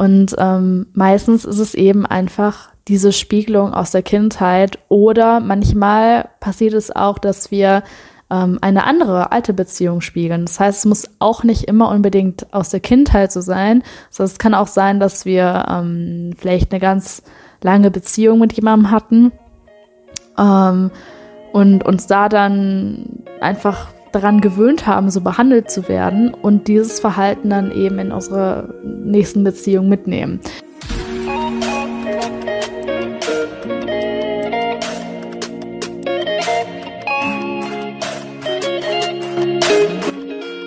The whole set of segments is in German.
Und ähm, meistens ist es eben einfach diese Spiegelung aus der Kindheit oder manchmal passiert es auch, dass wir ähm, eine andere alte Beziehung spiegeln. Das heißt, es muss auch nicht immer unbedingt aus der Kindheit so sein, sondern es kann auch sein, dass wir ähm, vielleicht eine ganz lange Beziehung mit jemandem hatten ähm, und uns da dann einfach daran gewöhnt haben, so behandelt zu werden und dieses Verhalten dann eben in unsere nächsten Beziehung mitnehmen.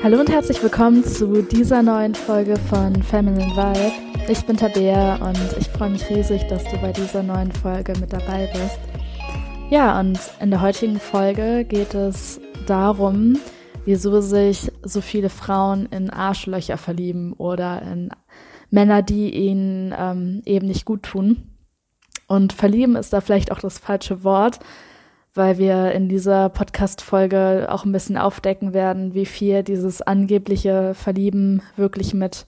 Hallo und herzlich willkommen zu dieser neuen Folge von Feminine Vibe. Ich bin Tabea und ich freue mich riesig, dass du bei dieser neuen Folge mit dabei bist. Ja, und in der heutigen Folge geht es darum, wieso sich so viele Frauen in Arschlöcher verlieben oder in Männer, die ihnen ähm, eben nicht gut tun. Und verlieben ist da vielleicht auch das falsche Wort, weil wir in dieser Podcast-Folge auch ein bisschen aufdecken werden, wie viel dieses angebliche Verlieben wirklich mit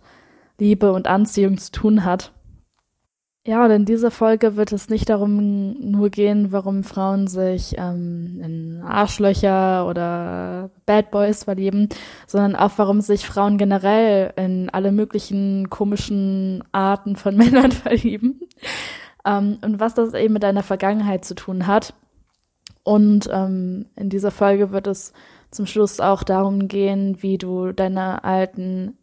Liebe und Anziehung zu tun hat. Ja, und in dieser Folge wird es nicht darum nur gehen, warum Frauen sich ähm, in Arschlöcher oder Bad Boys verlieben, sondern auch warum sich Frauen generell in alle möglichen komischen Arten von Männern verlieben. Ähm, und was das eben mit deiner Vergangenheit zu tun hat. Und ähm, in dieser Folge wird es zum Schluss auch darum gehen, wie du deine alten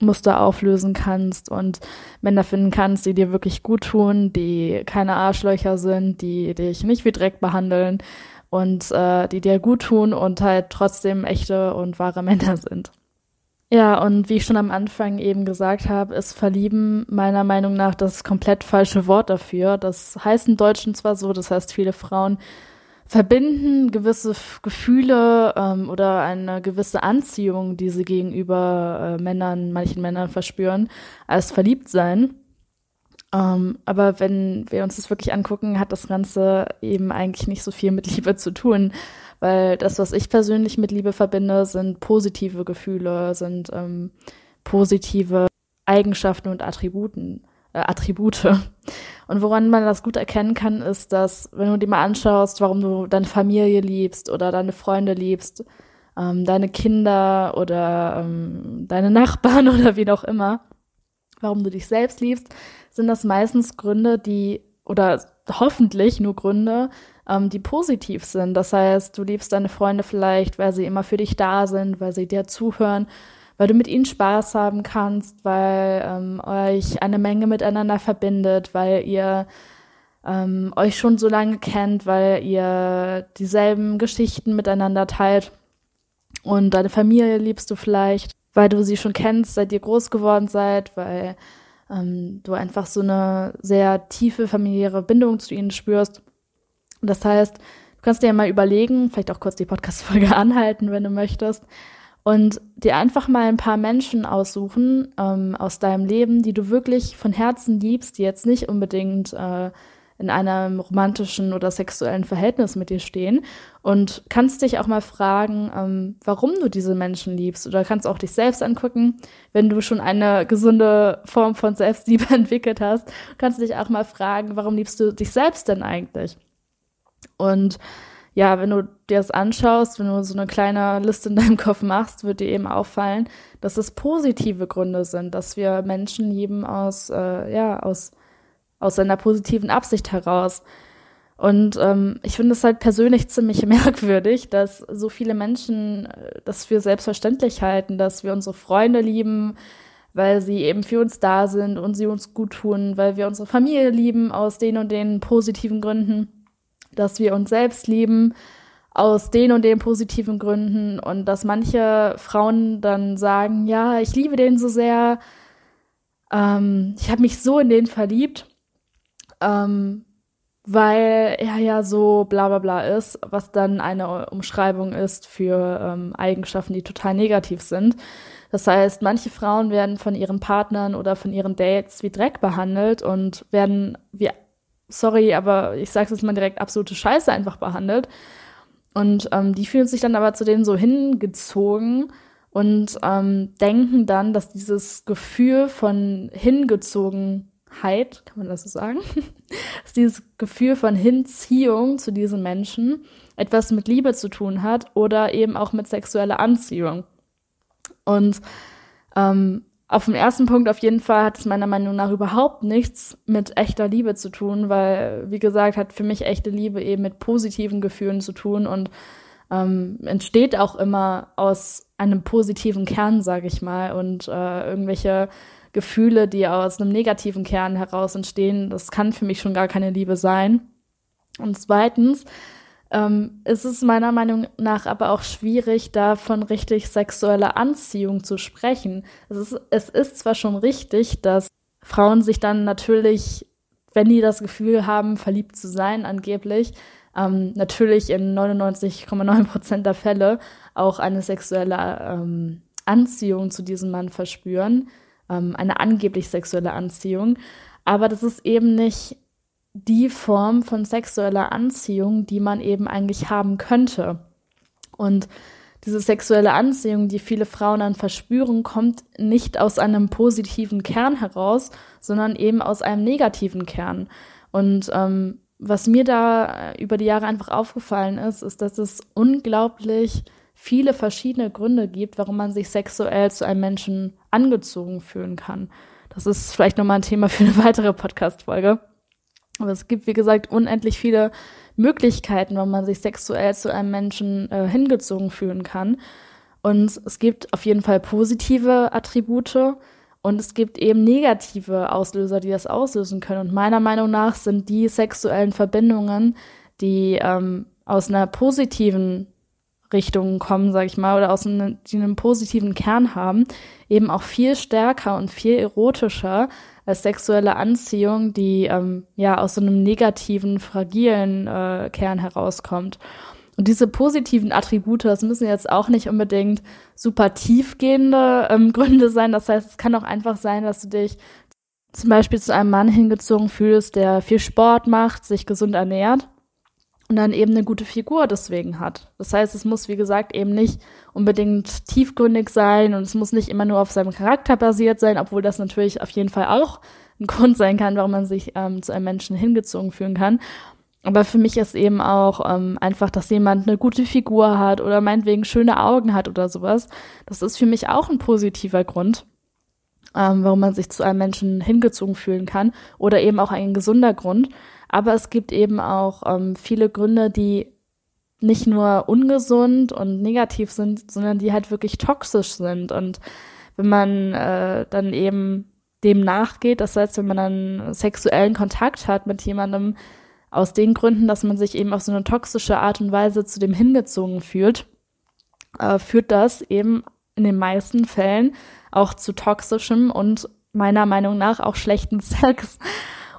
Muster auflösen kannst und Männer finden kannst, die dir wirklich gut tun, die keine Arschlöcher sind, die dich nicht wie Dreck behandeln und äh, die dir gut tun und halt trotzdem echte und wahre Männer sind. Ja, und wie ich schon am Anfang eben gesagt habe, ist verlieben meiner Meinung nach das komplett falsche Wort dafür. Das heißt im Deutschen zwar so, das heißt viele Frauen verbinden gewisse Gefühle ähm, oder eine gewisse Anziehung, die sie gegenüber äh, Männern, manchen Männern verspüren, als verliebt sein. Ähm, aber wenn wir uns das wirklich angucken, hat das Ganze eben eigentlich nicht so viel mit Liebe zu tun. Weil das, was ich persönlich mit Liebe verbinde, sind positive Gefühle, sind ähm, positive Eigenschaften und Attributen äh, Attribute. Und woran man das gut erkennen kann, ist, dass, wenn du dir mal anschaust, warum du deine Familie liebst oder deine Freunde liebst, ähm, deine Kinder oder ähm, deine Nachbarn oder wie auch immer, warum du dich selbst liebst, sind das meistens Gründe, die, oder hoffentlich nur Gründe, ähm, die positiv sind. Das heißt, du liebst deine Freunde vielleicht, weil sie immer für dich da sind, weil sie dir zuhören, weil du mit ihnen Spaß haben kannst, weil ähm, euch eine Menge miteinander verbindet, weil ihr ähm, euch schon so lange kennt, weil ihr dieselben Geschichten miteinander teilt. Und deine Familie liebst du vielleicht, weil du sie schon kennst, seit ihr groß geworden seid, weil ähm, du einfach so eine sehr tiefe familiäre Bindung zu ihnen spürst. Das heißt, du kannst dir ja mal überlegen, vielleicht auch kurz die Podcast-Folge anhalten, wenn du möchtest, und dir einfach mal ein paar Menschen aussuchen ähm, aus deinem Leben, die du wirklich von Herzen liebst, die jetzt nicht unbedingt äh, in einem romantischen oder sexuellen Verhältnis mit dir stehen. Und kannst dich auch mal fragen, ähm, warum du diese Menschen liebst. Oder kannst auch dich selbst angucken, wenn du schon eine gesunde Form von Selbstliebe entwickelt hast, kannst du dich auch mal fragen, warum liebst du dich selbst denn eigentlich? Und ja, wenn du dir das anschaust, wenn du so eine kleine Liste in deinem Kopf machst, wird dir eben auffallen, dass es positive Gründe sind, dass wir Menschen lieben aus, äh, ja, aus, aus einer positiven Absicht heraus. Und ähm, ich finde es halt persönlich ziemlich merkwürdig, dass so viele Menschen äh, das für selbstverständlich halten, dass wir unsere Freunde lieben, weil sie eben für uns da sind und sie uns gut tun, weil wir unsere Familie lieben aus den und den positiven Gründen dass wir uns selbst lieben aus den und den positiven Gründen und dass manche Frauen dann sagen, ja, ich liebe den so sehr, ähm, ich habe mich so in den verliebt, ähm, weil er ja so bla bla bla ist, was dann eine Umschreibung ist für ähm, Eigenschaften, die total negativ sind. Das heißt, manche Frauen werden von ihren Partnern oder von ihren Dates wie Dreck behandelt und werden wie sorry, aber ich sage es jetzt mal direkt, absolute Scheiße einfach behandelt. Und ähm, die fühlen sich dann aber zu denen so hingezogen und ähm, denken dann, dass dieses Gefühl von Hingezogenheit, kann man das so sagen, dass dieses Gefühl von Hinziehung zu diesen Menschen etwas mit Liebe zu tun hat oder eben auch mit sexueller Anziehung. Und ähm, auf den ersten Punkt auf jeden Fall hat es meiner Meinung nach überhaupt nichts mit echter Liebe zu tun, weil, wie gesagt, hat für mich echte Liebe eben mit positiven Gefühlen zu tun und ähm, entsteht auch immer aus einem positiven Kern, sage ich mal, und äh, irgendwelche Gefühle, die aus einem negativen Kern heraus entstehen, das kann für mich schon gar keine Liebe sein. Und zweitens ähm, ist es meiner Meinung nach aber auch schwierig, da von richtig sexueller Anziehung zu sprechen. Es ist, es ist zwar schon richtig, dass Frauen sich dann natürlich, wenn die das Gefühl haben, verliebt zu sein, angeblich, ähm, natürlich in 99,9 Prozent der Fälle auch eine sexuelle ähm, Anziehung zu diesem Mann verspüren, ähm, eine angeblich sexuelle Anziehung. Aber das ist eben nicht die Form von sexueller Anziehung, die man eben eigentlich haben könnte. Und diese sexuelle Anziehung, die viele Frauen dann verspüren, kommt nicht aus einem positiven Kern heraus, sondern eben aus einem negativen Kern. Und ähm, was mir da äh, über die Jahre einfach aufgefallen ist, ist, dass es unglaublich viele verschiedene Gründe gibt, warum man sich sexuell zu einem Menschen angezogen fühlen kann. Das ist vielleicht nochmal ein Thema für eine weitere Podcast-Folge. Aber es gibt, wie gesagt, unendlich viele Möglichkeiten, warum man sich sexuell zu einem Menschen äh, hingezogen fühlen kann. Und es gibt auf jeden Fall positive Attribute, und es gibt eben negative Auslöser, die das auslösen können. Und meiner Meinung nach sind die sexuellen Verbindungen, die ähm, aus einer positiven Richtung kommen, sag ich mal, oder aus einem, die einen positiven Kern haben, eben auch viel stärker und viel erotischer als sexuelle Anziehung, die ähm, ja aus so einem negativen, fragilen äh, Kern herauskommt. Und diese positiven Attribute, das müssen jetzt auch nicht unbedingt super tiefgehende ähm, Gründe sein. Das heißt, es kann auch einfach sein, dass du dich zum Beispiel zu einem Mann hingezogen fühlst, der viel Sport macht, sich gesund ernährt und dann eben eine gute Figur deswegen hat. Das heißt, es muss, wie gesagt, eben nicht unbedingt tiefgründig sein und es muss nicht immer nur auf seinem Charakter basiert sein, obwohl das natürlich auf jeden Fall auch ein Grund sein kann, warum man sich ähm, zu einem Menschen hingezogen fühlen kann. Aber für mich ist eben auch ähm, einfach, dass jemand eine gute Figur hat oder meinetwegen schöne Augen hat oder sowas. Das ist für mich auch ein positiver Grund, ähm, warum man sich zu einem Menschen hingezogen fühlen kann oder eben auch ein gesunder Grund. Aber es gibt eben auch ähm, viele Gründe, die nicht nur ungesund und negativ sind, sondern die halt wirklich toxisch sind. Und wenn man äh, dann eben dem nachgeht, das heißt, wenn man dann sexuellen Kontakt hat mit jemandem, aus den Gründen, dass man sich eben auf so eine toxische Art und Weise zu dem hingezogen fühlt, äh, führt das eben in den meisten Fällen auch zu toxischem und meiner Meinung nach auch schlechten Sex.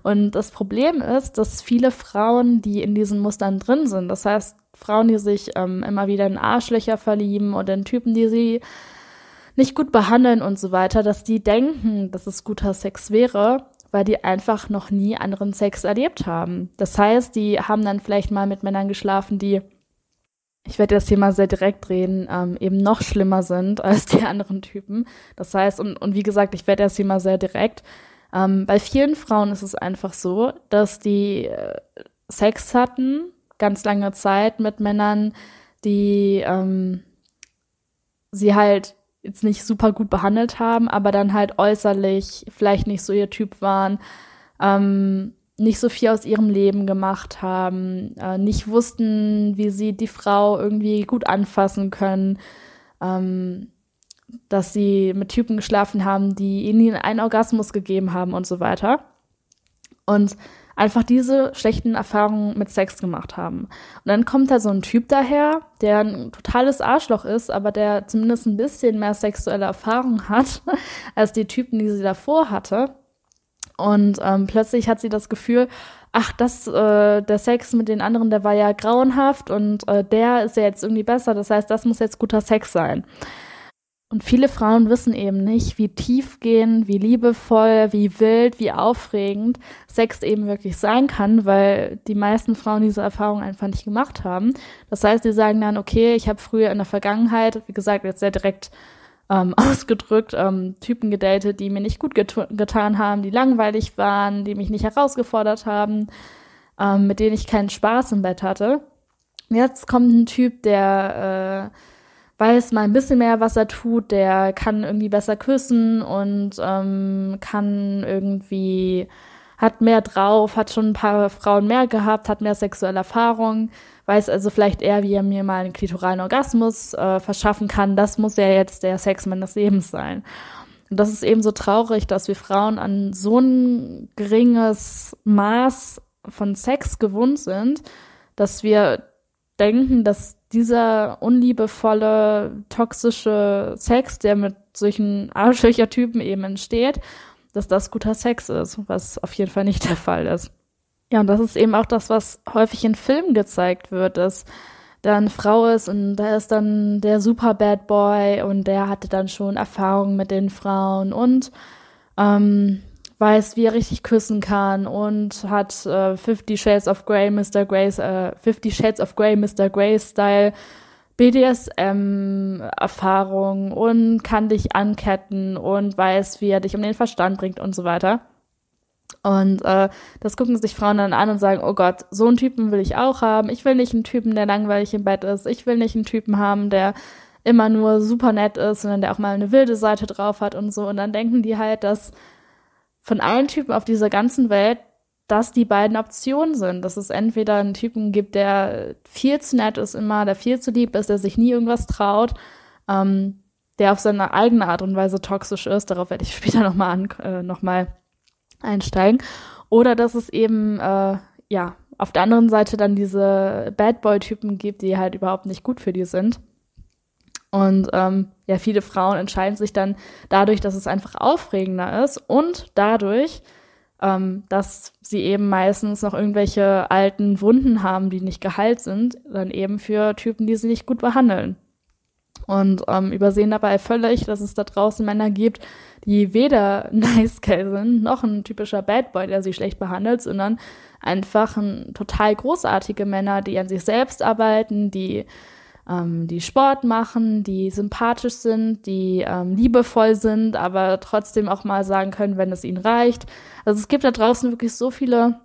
Und das Problem ist, dass viele Frauen, die in diesen Mustern drin sind, das heißt Frauen, die sich ähm, immer wieder in Arschlöcher verlieben oder in Typen, die sie nicht gut behandeln und so weiter, dass die denken, dass es guter Sex wäre, weil die einfach noch nie anderen Sex erlebt haben. Das heißt, die haben dann vielleicht mal mit Männern geschlafen, die, ich werde das Thema sehr direkt reden, ähm, eben noch schlimmer sind als die anderen Typen. Das heißt, und, und wie gesagt, ich werde das Thema sehr direkt. Ähm, bei vielen Frauen ist es einfach so, dass die äh, Sex hatten, ganz lange Zeit mit Männern, die ähm, sie halt jetzt nicht super gut behandelt haben, aber dann halt äußerlich vielleicht nicht so ihr Typ waren, ähm, nicht so viel aus ihrem Leben gemacht haben, äh, nicht wussten, wie sie die Frau irgendwie gut anfassen können, ähm, dass sie mit Typen geschlafen haben, die ihnen einen Orgasmus gegeben haben und so weiter. Und einfach diese schlechten Erfahrungen mit Sex gemacht haben. Und dann kommt da so ein Typ daher, der ein totales Arschloch ist, aber der zumindest ein bisschen mehr sexuelle Erfahrung hat als die Typen, die sie davor hatte. Und ähm, plötzlich hat sie das Gefühl, ach, das, äh, der Sex mit den anderen, der war ja grauenhaft und äh, der ist ja jetzt irgendwie besser. Das heißt, das muss jetzt guter Sex sein. Und viele Frauen wissen eben nicht, wie tiefgehend, wie liebevoll, wie wild, wie aufregend Sex eben wirklich sein kann, weil die meisten Frauen diese Erfahrung einfach nicht gemacht haben. Das heißt, sie sagen dann, okay, ich habe früher in der Vergangenheit, wie gesagt, jetzt sehr direkt ähm, ausgedrückt, ähm, Typen gedatet, die mir nicht gut get getan haben, die langweilig waren, die mich nicht herausgefordert haben, ähm, mit denen ich keinen Spaß im Bett hatte. Jetzt kommt ein Typ, der äh, weiß mal ein bisschen mehr, was er tut, der kann irgendwie besser küssen und ähm, kann irgendwie, hat mehr drauf, hat schon ein paar Frauen mehr gehabt, hat mehr sexuelle Erfahrung, weiß also vielleicht eher, wie er mir mal einen klitoralen Orgasmus äh, verschaffen kann. Das muss ja jetzt der Sex meines Lebens sein. Und das ist eben so traurig, dass wir Frauen an so ein geringes Maß von Sex gewohnt sind, dass wir denken, dass dieser unliebevolle, toxische Sex, der mit solchen Arschlöcher-Typen eben entsteht, dass das guter Sex ist, was auf jeden Fall nicht der Fall ist. Ja, und das ist eben auch das, was häufig in Filmen gezeigt wird, dass da eine Frau ist und da ist dann der super Bad Boy und der hatte dann schon Erfahrung mit den Frauen und ähm, weiß, wie er richtig küssen kann und hat äh, Fifty Shades of Grey, Mr. Grey's, äh, Fifty Shades of Grey, Mr. Grey Style BDSM-Erfahrung und kann dich anketten und weiß, wie er dich um den Verstand bringt und so weiter. Und äh, das gucken sich Frauen dann an und sagen, oh Gott, so einen Typen will ich auch haben. Ich will nicht einen Typen, der langweilig im Bett ist. Ich will nicht einen Typen haben, der immer nur super nett ist, sondern der auch mal eine wilde Seite drauf hat und so. Und dann denken die halt, dass von allen Typen auf dieser ganzen Welt das die beiden Optionen sind. Dass es entweder einen Typen gibt, der viel zu nett ist immer, der viel zu lieb ist, der sich nie irgendwas traut, ähm, der auf seine eigene Art und Weise toxisch ist. Darauf werde ich später nochmal äh, noch einsteigen. Oder dass es eben, äh, ja, auf der anderen Seite dann diese Bad Boy-Typen gibt, die halt überhaupt nicht gut für die sind. Und ähm, ja, viele Frauen entscheiden sich dann dadurch, dass es einfach aufregender ist und dadurch, ähm, dass sie eben meistens noch irgendwelche alten Wunden haben, die nicht geheilt sind, dann eben für Typen, die sie nicht gut behandeln. Und ähm, übersehen dabei völlig, dass es da draußen Männer gibt, die weder nice guy sind, noch ein typischer Bad Boy, der sie schlecht behandelt, sondern einfach ein total großartige Männer, die an sich selbst arbeiten, die ähm, die Sport machen, die sympathisch sind, die ähm, liebevoll sind, aber trotzdem auch mal sagen können, wenn es ihnen reicht. Also es gibt da draußen wirklich so viele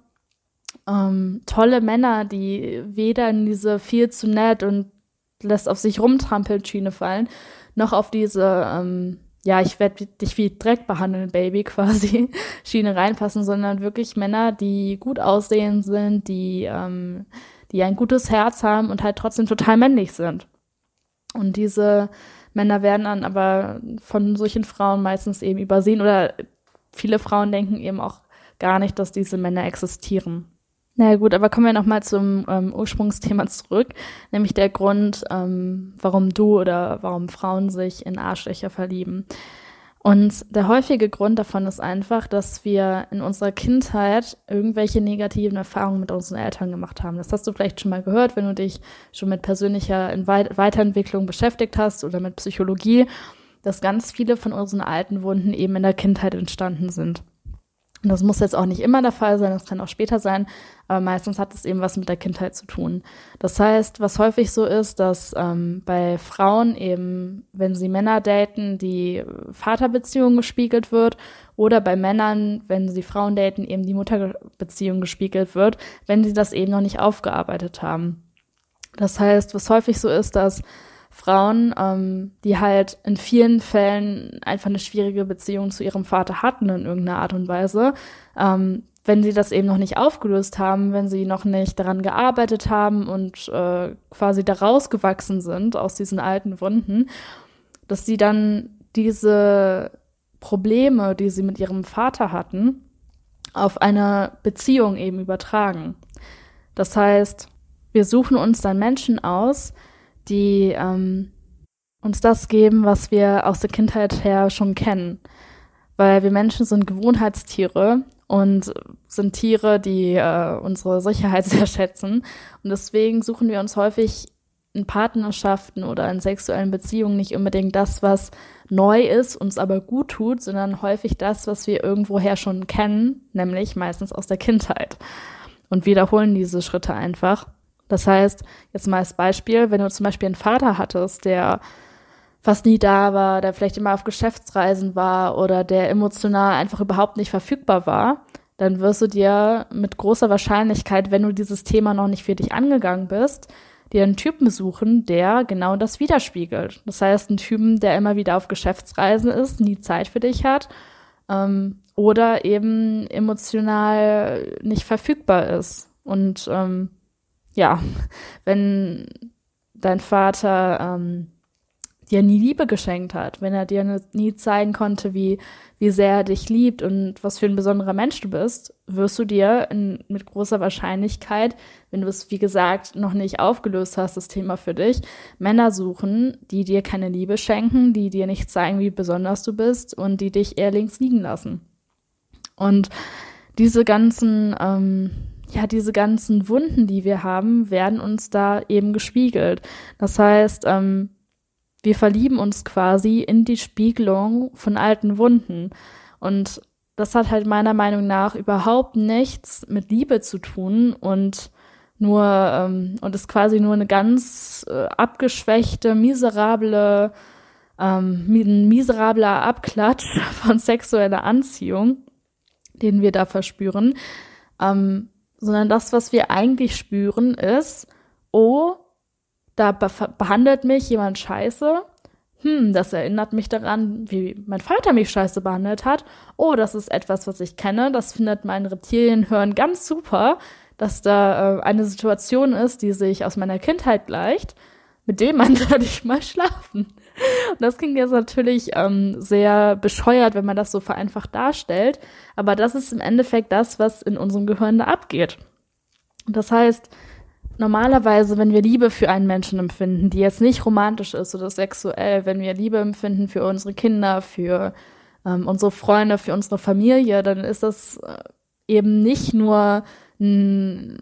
ähm, tolle Männer, die weder in diese viel zu nett und lässt auf sich rumtrampeln Schiene fallen, noch auf diese ähm, ja, ich werde dich wie Dreck behandeln, Baby, quasi, Schiene reinpassen, sondern wirklich Männer, die gut aussehen sind, die ähm, die ein gutes Herz haben und halt trotzdem total männlich sind. Und diese Männer werden dann aber von solchen Frauen meistens eben übersehen oder viele Frauen denken eben auch gar nicht, dass diese Männer existieren. Na naja, gut, aber kommen wir nochmal zum ähm, Ursprungsthema zurück, nämlich der Grund, ähm, warum du oder warum Frauen sich in Arschlöcher verlieben. Und der häufige Grund davon ist einfach, dass wir in unserer Kindheit irgendwelche negativen Erfahrungen mit unseren Eltern gemacht haben. Das hast du vielleicht schon mal gehört, wenn du dich schon mit persönlicher Weiterentwicklung beschäftigt hast oder mit Psychologie, dass ganz viele von unseren alten Wunden eben in der Kindheit entstanden sind. Und das muss jetzt auch nicht immer der Fall sein, das kann auch später sein, aber meistens hat es eben was mit der Kindheit zu tun. Das heißt, was häufig so ist, dass ähm, bei Frauen eben, wenn sie Männer daten, die Vaterbeziehung gespiegelt wird oder bei Männern, wenn sie Frauen daten, eben die Mutterbeziehung gespiegelt wird, wenn sie das eben noch nicht aufgearbeitet haben. Das heißt, was häufig so ist, dass Frauen, ähm, die halt in vielen Fällen einfach eine schwierige Beziehung zu ihrem Vater hatten in irgendeiner Art und Weise, ähm, wenn sie das eben noch nicht aufgelöst haben, wenn sie noch nicht daran gearbeitet haben und äh, quasi da rausgewachsen sind aus diesen alten Wunden, dass sie dann diese Probleme, die sie mit ihrem Vater hatten, auf eine Beziehung eben übertragen. Das heißt, wir suchen uns dann Menschen aus, die ähm, uns das geben, was wir aus der Kindheit her schon kennen. Weil wir Menschen sind Gewohnheitstiere und sind Tiere, die äh, unsere Sicherheit sehr schätzen. Und deswegen suchen wir uns häufig in Partnerschaften oder in sexuellen Beziehungen nicht unbedingt das, was neu ist, uns aber gut tut, sondern häufig das, was wir irgendwoher schon kennen, nämlich meistens aus der Kindheit. Und wiederholen diese Schritte einfach. Das heißt, jetzt mal als Beispiel, wenn du zum Beispiel einen Vater hattest, der fast nie da war, der vielleicht immer auf Geschäftsreisen war oder der emotional einfach überhaupt nicht verfügbar war, dann wirst du dir mit großer Wahrscheinlichkeit, wenn du dieses Thema noch nicht für dich angegangen bist, dir einen Typen suchen, der genau das widerspiegelt. Das heißt, einen Typen, der immer wieder auf Geschäftsreisen ist, nie Zeit für dich hat ähm, oder eben emotional nicht verfügbar ist. Und ähm, ja, wenn dein Vater ähm, dir nie Liebe geschenkt hat, wenn er dir nie zeigen konnte, wie, wie sehr er dich liebt und was für ein besonderer Mensch du bist, wirst du dir in, mit großer Wahrscheinlichkeit, wenn du es, wie gesagt, noch nicht aufgelöst hast, das Thema für dich, Männer suchen, die dir keine Liebe schenken, die dir nicht zeigen, wie besonders du bist und die dich eher links liegen lassen. Und diese ganzen, ähm, ja, diese ganzen Wunden, die wir haben, werden uns da eben gespiegelt. Das heißt, ähm, wir verlieben uns quasi in die Spiegelung von alten Wunden. Und das hat halt meiner Meinung nach überhaupt nichts mit Liebe zu tun und nur ähm, und ist quasi nur eine ganz äh, abgeschwächte, miserable, ähm, ein miserabler Abklatsch von sexueller Anziehung, den wir da verspüren. Ähm, sondern das, was wir eigentlich spüren, ist, oh, da behandelt mich jemand scheiße. Hm, das erinnert mich daran, wie mein Vater mich scheiße behandelt hat. Oh, das ist etwas, was ich kenne. Das findet mein Reptilienhirn ganz super, dass da äh, eine Situation ist, die sich aus meiner Kindheit gleicht. Mit dem Mann werde ich mal schlafen. Und das klingt jetzt natürlich ähm, sehr bescheuert, wenn man das so vereinfacht darstellt. Aber das ist im Endeffekt das, was in unserem Gehirn da abgeht. Das heißt, normalerweise, wenn wir Liebe für einen Menschen empfinden, die jetzt nicht romantisch ist oder sexuell, wenn wir Liebe empfinden für unsere Kinder, für ähm, unsere Freunde, für unsere Familie, dann ist das äh, eben nicht nur ein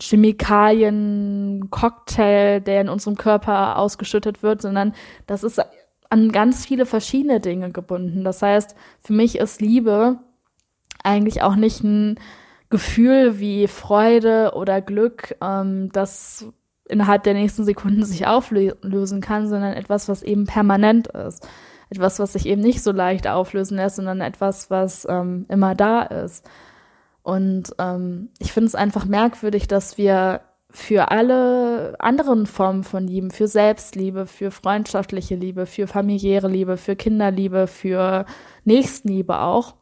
Chemikalien-Cocktail, der in unserem Körper ausgeschüttet wird, sondern das ist an ganz viele verschiedene Dinge gebunden. Das heißt, für mich ist Liebe eigentlich auch nicht ein Gefühl wie Freude oder Glück, ähm, das innerhalb der nächsten Sekunden sich auflösen kann, sondern etwas, was eben permanent ist. Etwas, was sich eben nicht so leicht auflösen lässt, sondern etwas, was ähm, immer da ist. Und ähm, ich finde es einfach merkwürdig, dass wir für alle anderen Formen von Lieben, für Selbstliebe, für freundschaftliche Liebe, für familiäre Liebe, für Kinderliebe, für Nächstenliebe auch,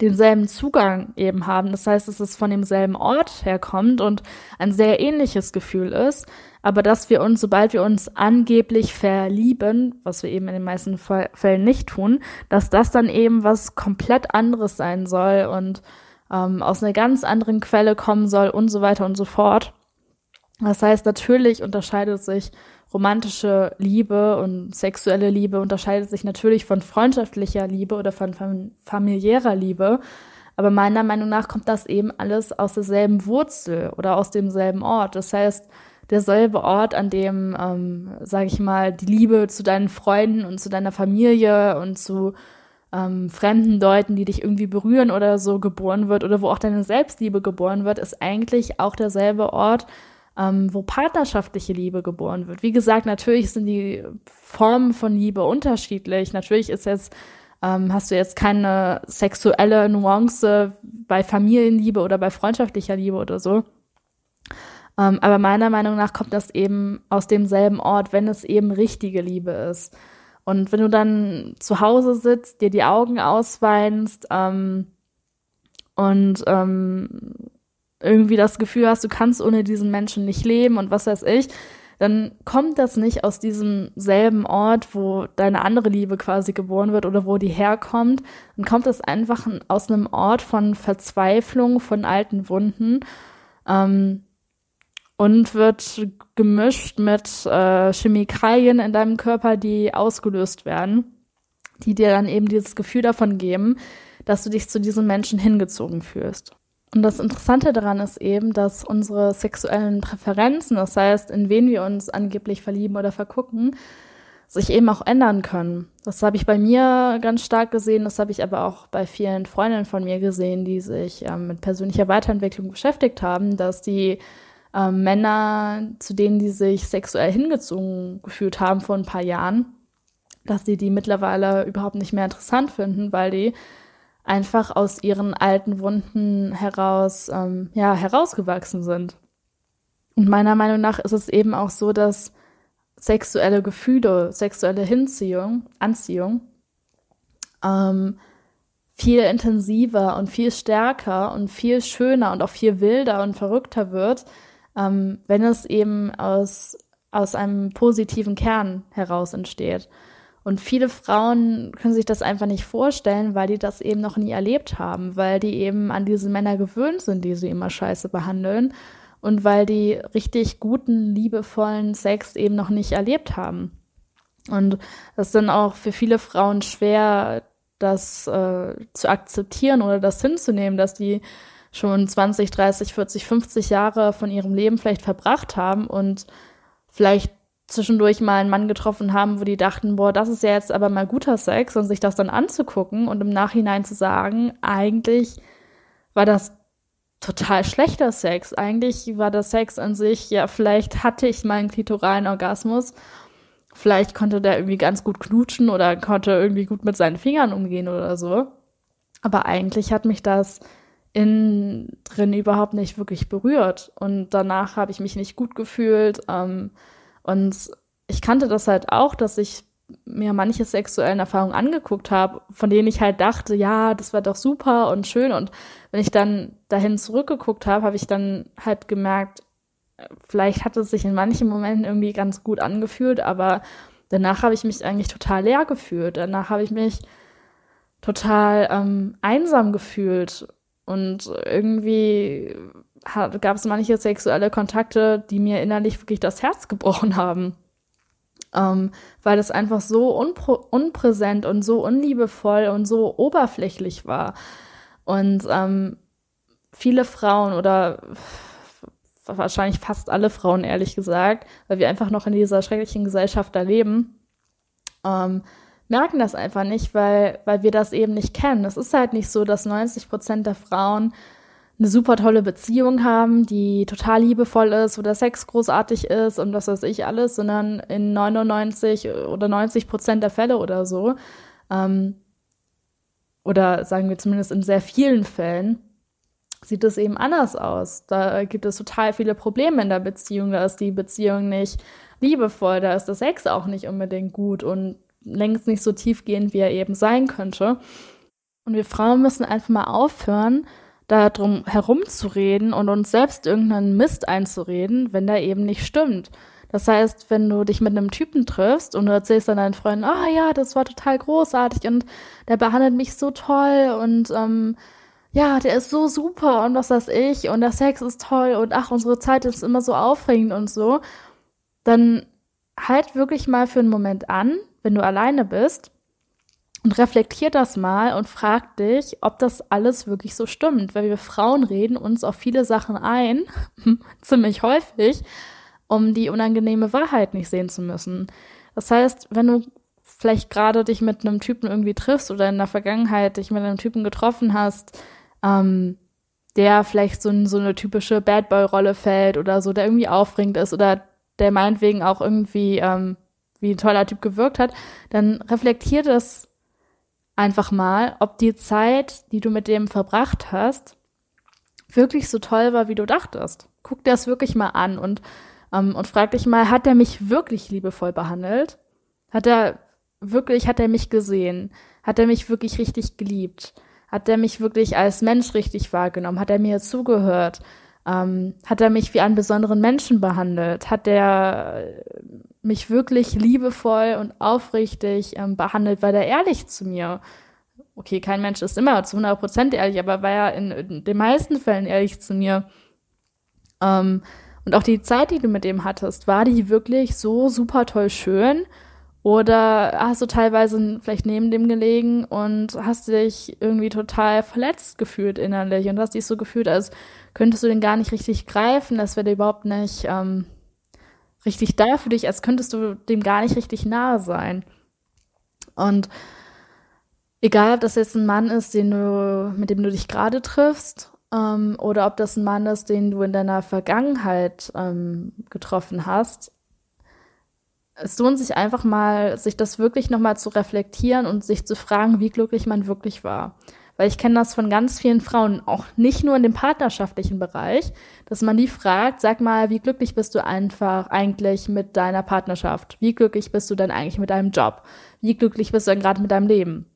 denselben Zugang eben haben. Das heißt, dass es von demselben Ort herkommt und ein sehr ähnliches Gefühl ist, aber dass wir uns, sobald wir uns angeblich verlieben, was wir eben in den meisten Fällen nicht tun, dass das dann eben was komplett anderes sein soll und ähm, aus einer ganz anderen Quelle kommen soll und so weiter und so fort. Das heißt, natürlich unterscheidet sich romantische Liebe und sexuelle Liebe unterscheidet sich natürlich von freundschaftlicher Liebe oder von familiärer Liebe. Aber meiner Meinung nach kommt das eben alles aus derselben Wurzel oder aus demselben Ort. Das heißt, derselbe Ort, an dem, ähm, sage ich mal, die Liebe zu deinen Freunden und zu deiner Familie und zu ähm, fremden Leuten, die dich irgendwie berühren oder so geboren wird oder wo auch deine Selbstliebe geboren wird, ist eigentlich auch derselbe Ort, ähm, wo partnerschaftliche Liebe geboren wird. Wie gesagt, natürlich sind die Formen von Liebe unterschiedlich. Natürlich ist jetzt ähm, hast du jetzt keine sexuelle Nuance bei Familienliebe oder bei freundschaftlicher Liebe oder so. Ähm, aber meiner Meinung nach kommt das eben aus demselben Ort, wenn es eben richtige Liebe ist. Und wenn du dann zu Hause sitzt, dir die Augen ausweinst ähm, und ähm, irgendwie das Gefühl hast, du kannst ohne diesen Menschen nicht leben und was weiß ich, dann kommt das nicht aus diesem selben Ort, wo deine andere Liebe quasi geboren wird oder wo die herkommt. Dann kommt das einfach aus einem Ort von Verzweiflung, von alten Wunden ähm, und wird gemischt mit äh, Chemikalien in deinem Körper, die ausgelöst werden, die dir dann eben dieses Gefühl davon geben, dass du dich zu diesem Menschen hingezogen fühlst. Und das Interessante daran ist eben, dass unsere sexuellen Präferenzen, das heißt, in wen wir uns angeblich verlieben oder vergucken, sich eben auch ändern können. Das habe ich bei mir ganz stark gesehen, das habe ich aber auch bei vielen Freundinnen von mir gesehen, die sich ähm, mit persönlicher Weiterentwicklung beschäftigt haben, dass die äh, Männer, zu denen die sich sexuell hingezogen gefühlt haben vor ein paar Jahren, dass sie die mittlerweile überhaupt nicht mehr interessant finden, weil die einfach aus ihren alten Wunden heraus, ähm, ja, herausgewachsen sind. Und meiner Meinung nach ist es eben auch so, dass sexuelle Gefühle, sexuelle Hinziehung, Anziehung, ähm, viel intensiver und viel stärker und viel schöner und auch viel wilder und verrückter wird, ähm, wenn es eben aus, aus einem positiven Kern heraus entsteht. Und viele Frauen können sich das einfach nicht vorstellen, weil die das eben noch nie erlebt haben, weil die eben an diese Männer gewöhnt sind, die sie immer scheiße behandeln und weil die richtig guten, liebevollen Sex eben noch nicht erlebt haben. Und das ist dann auch für viele Frauen schwer, das äh, zu akzeptieren oder das hinzunehmen, dass die schon 20, 30, 40, 50 Jahre von ihrem Leben vielleicht verbracht haben und vielleicht zwischendurch mal einen Mann getroffen haben, wo die dachten, boah, das ist ja jetzt aber mal guter Sex und sich das dann anzugucken und im Nachhinein zu sagen, eigentlich war das total schlechter Sex. Eigentlich war der Sex an sich, ja, vielleicht hatte ich mal einen klitoralen Orgasmus. Vielleicht konnte der irgendwie ganz gut knutschen oder konnte irgendwie gut mit seinen Fingern umgehen oder so. Aber eigentlich hat mich das innen drin überhaupt nicht wirklich berührt. Und danach habe ich mich nicht gut gefühlt. Ähm, und ich kannte das halt auch, dass ich mir manche sexuellen Erfahrungen angeguckt habe, von denen ich halt dachte, ja, das war doch super und schön. Und wenn ich dann dahin zurückgeguckt habe, habe ich dann halt gemerkt, vielleicht hat es sich in manchen Momenten irgendwie ganz gut angefühlt, aber danach habe ich mich eigentlich total leer gefühlt. Danach habe ich mich total ähm, einsam gefühlt. Und irgendwie gab es manche sexuelle Kontakte, die mir innerlich wirklich das Herz gebrochen haben. Ähm, weil es einfach so unpräsent und so unliebevoll und so oberflächlich war. Und ähm, viele Frauen oder wahrscheinlich fast alle Frauen, ehrlich gesagt, weil wir einfach noch in dieser schrecklichen Gesellschaft da leben, ähm, merken das einfach nicht, weil, weil wir das eben nicht kennen. Es ist halt nicht so, dass 90 Prozent der Frauen eine super tolle Beziehung haben, die total liebevoll ist, wo der Sex großartig ist und was weiß ich alles, sondern in 99 oder 90 Prozent der Fälle oder so, ähm, oder sagen wir zumindest in sehr vielen Fällen, sieht es eben anders aus. Da gibt es total viele Probleme in der Beziehung, da ist die Beziehung nicht liebevoll, da ist der Sex auch nicht unbedingt gut und längst nicht so tiefgehend, wie er eben sein könnte. Und wir Frauen müssen einfach mal aufhören, da drum herumzureden und uns selbst irgendeinen Mist einzureden, wenn der eben nicht stimmt. Das heißt, wenn du dich mit einem Typen triffst und du erzählst dann deinen Freunden, ah oh, ja, das war total großartig und der behandelt mich so toll und ähm, ja, der ist so super und was weiß ich und der Sex ist toll und ach, unsere Zeit ist immer so aufregend und so, dann halt wirklich mal für einen Moment an, wenn du alleine bist und reflektier das mal und frag dich, ob das alles wirklich so stimmt. Weil wir Frauen reden uns auf viele Sachen ein, ziemlich häufig, um die unangenehme Wahrheit nicht sehen zu müssen. Das heißt, wenn du vielleicht gerade dich mit einem Typen irgendwie triffst oder in der Vergangenheit dich mit einem Typen getroffen hast, ähm, der vielleicht so, in so eine typische Bad Boy-Rolle fällt oder so, der irgendwie aufregend ist oder der meinetwegen auch irgendwie ähm, wie ein toller Typ gewirkt hat, dann reflektier das einfach mal, ob die Zeit, die du mit dem verbracht hast, wirklich so toll war, wie du dachtest. Guck dir das wirklich mal an und, ähm, und frag dich mal, hat er mich wirklich liebevoll behandelt? Hat er wirklich, hat er mich gesehen? Hat er mich wirklich richtig geliebt? Hat er mich wirklich als Mensch richtig wahrgenommen? Hat er mir zugehört? Ähm, hat er mich wie einen besonderen Menschen behandelt? Hat er mich wirklich liebevoll und aufrichtig ähm, behandelt, war er ehrlich zu mir. Okay, kein Mensch ist immer zu 100% ehrlich, aber war er in, in, den meisten Fällen ehrlich zu mir. Ähm, und auch die Zeit, die du mit dem hattest, war die wirklich so super toll schön? Oder hast du teilweise vielleicht neben dem gelegen und hast dich irgendwie total verletzt gefühlt innerlich und hast dich so gefühlt, als könntest du den gar nicht richtig greifen, das wäre dir überhaupt nicht ähm, richtig da für dich, als könntest du dem gar nicht richtig nahe sein. Und egal, ob das jetzt ein Mann ist, den du, mit dem du dich gerade triffst, ähm, oder ob das ein Mann ist, den du in deiner Vergangenheit ähm, getroffen hast. Es lohnt sich einfach mal, sich das wirklich nochmal zu reflektieren und sich zu fragen, wie glücklich man wirklich war. Weil ich kenne das von ganz vielen Frauen, auch nicht nur in dem partnerschaftlichen Bereich, dass man die fragt, sag mal, wie glücklich bist du einfach eigentlich mit deiner Partnerschaft? Wie glücklich bist du denn eigentlich mit deinem Job? Wie glücklich bist du denn gerade mit deinem Leben?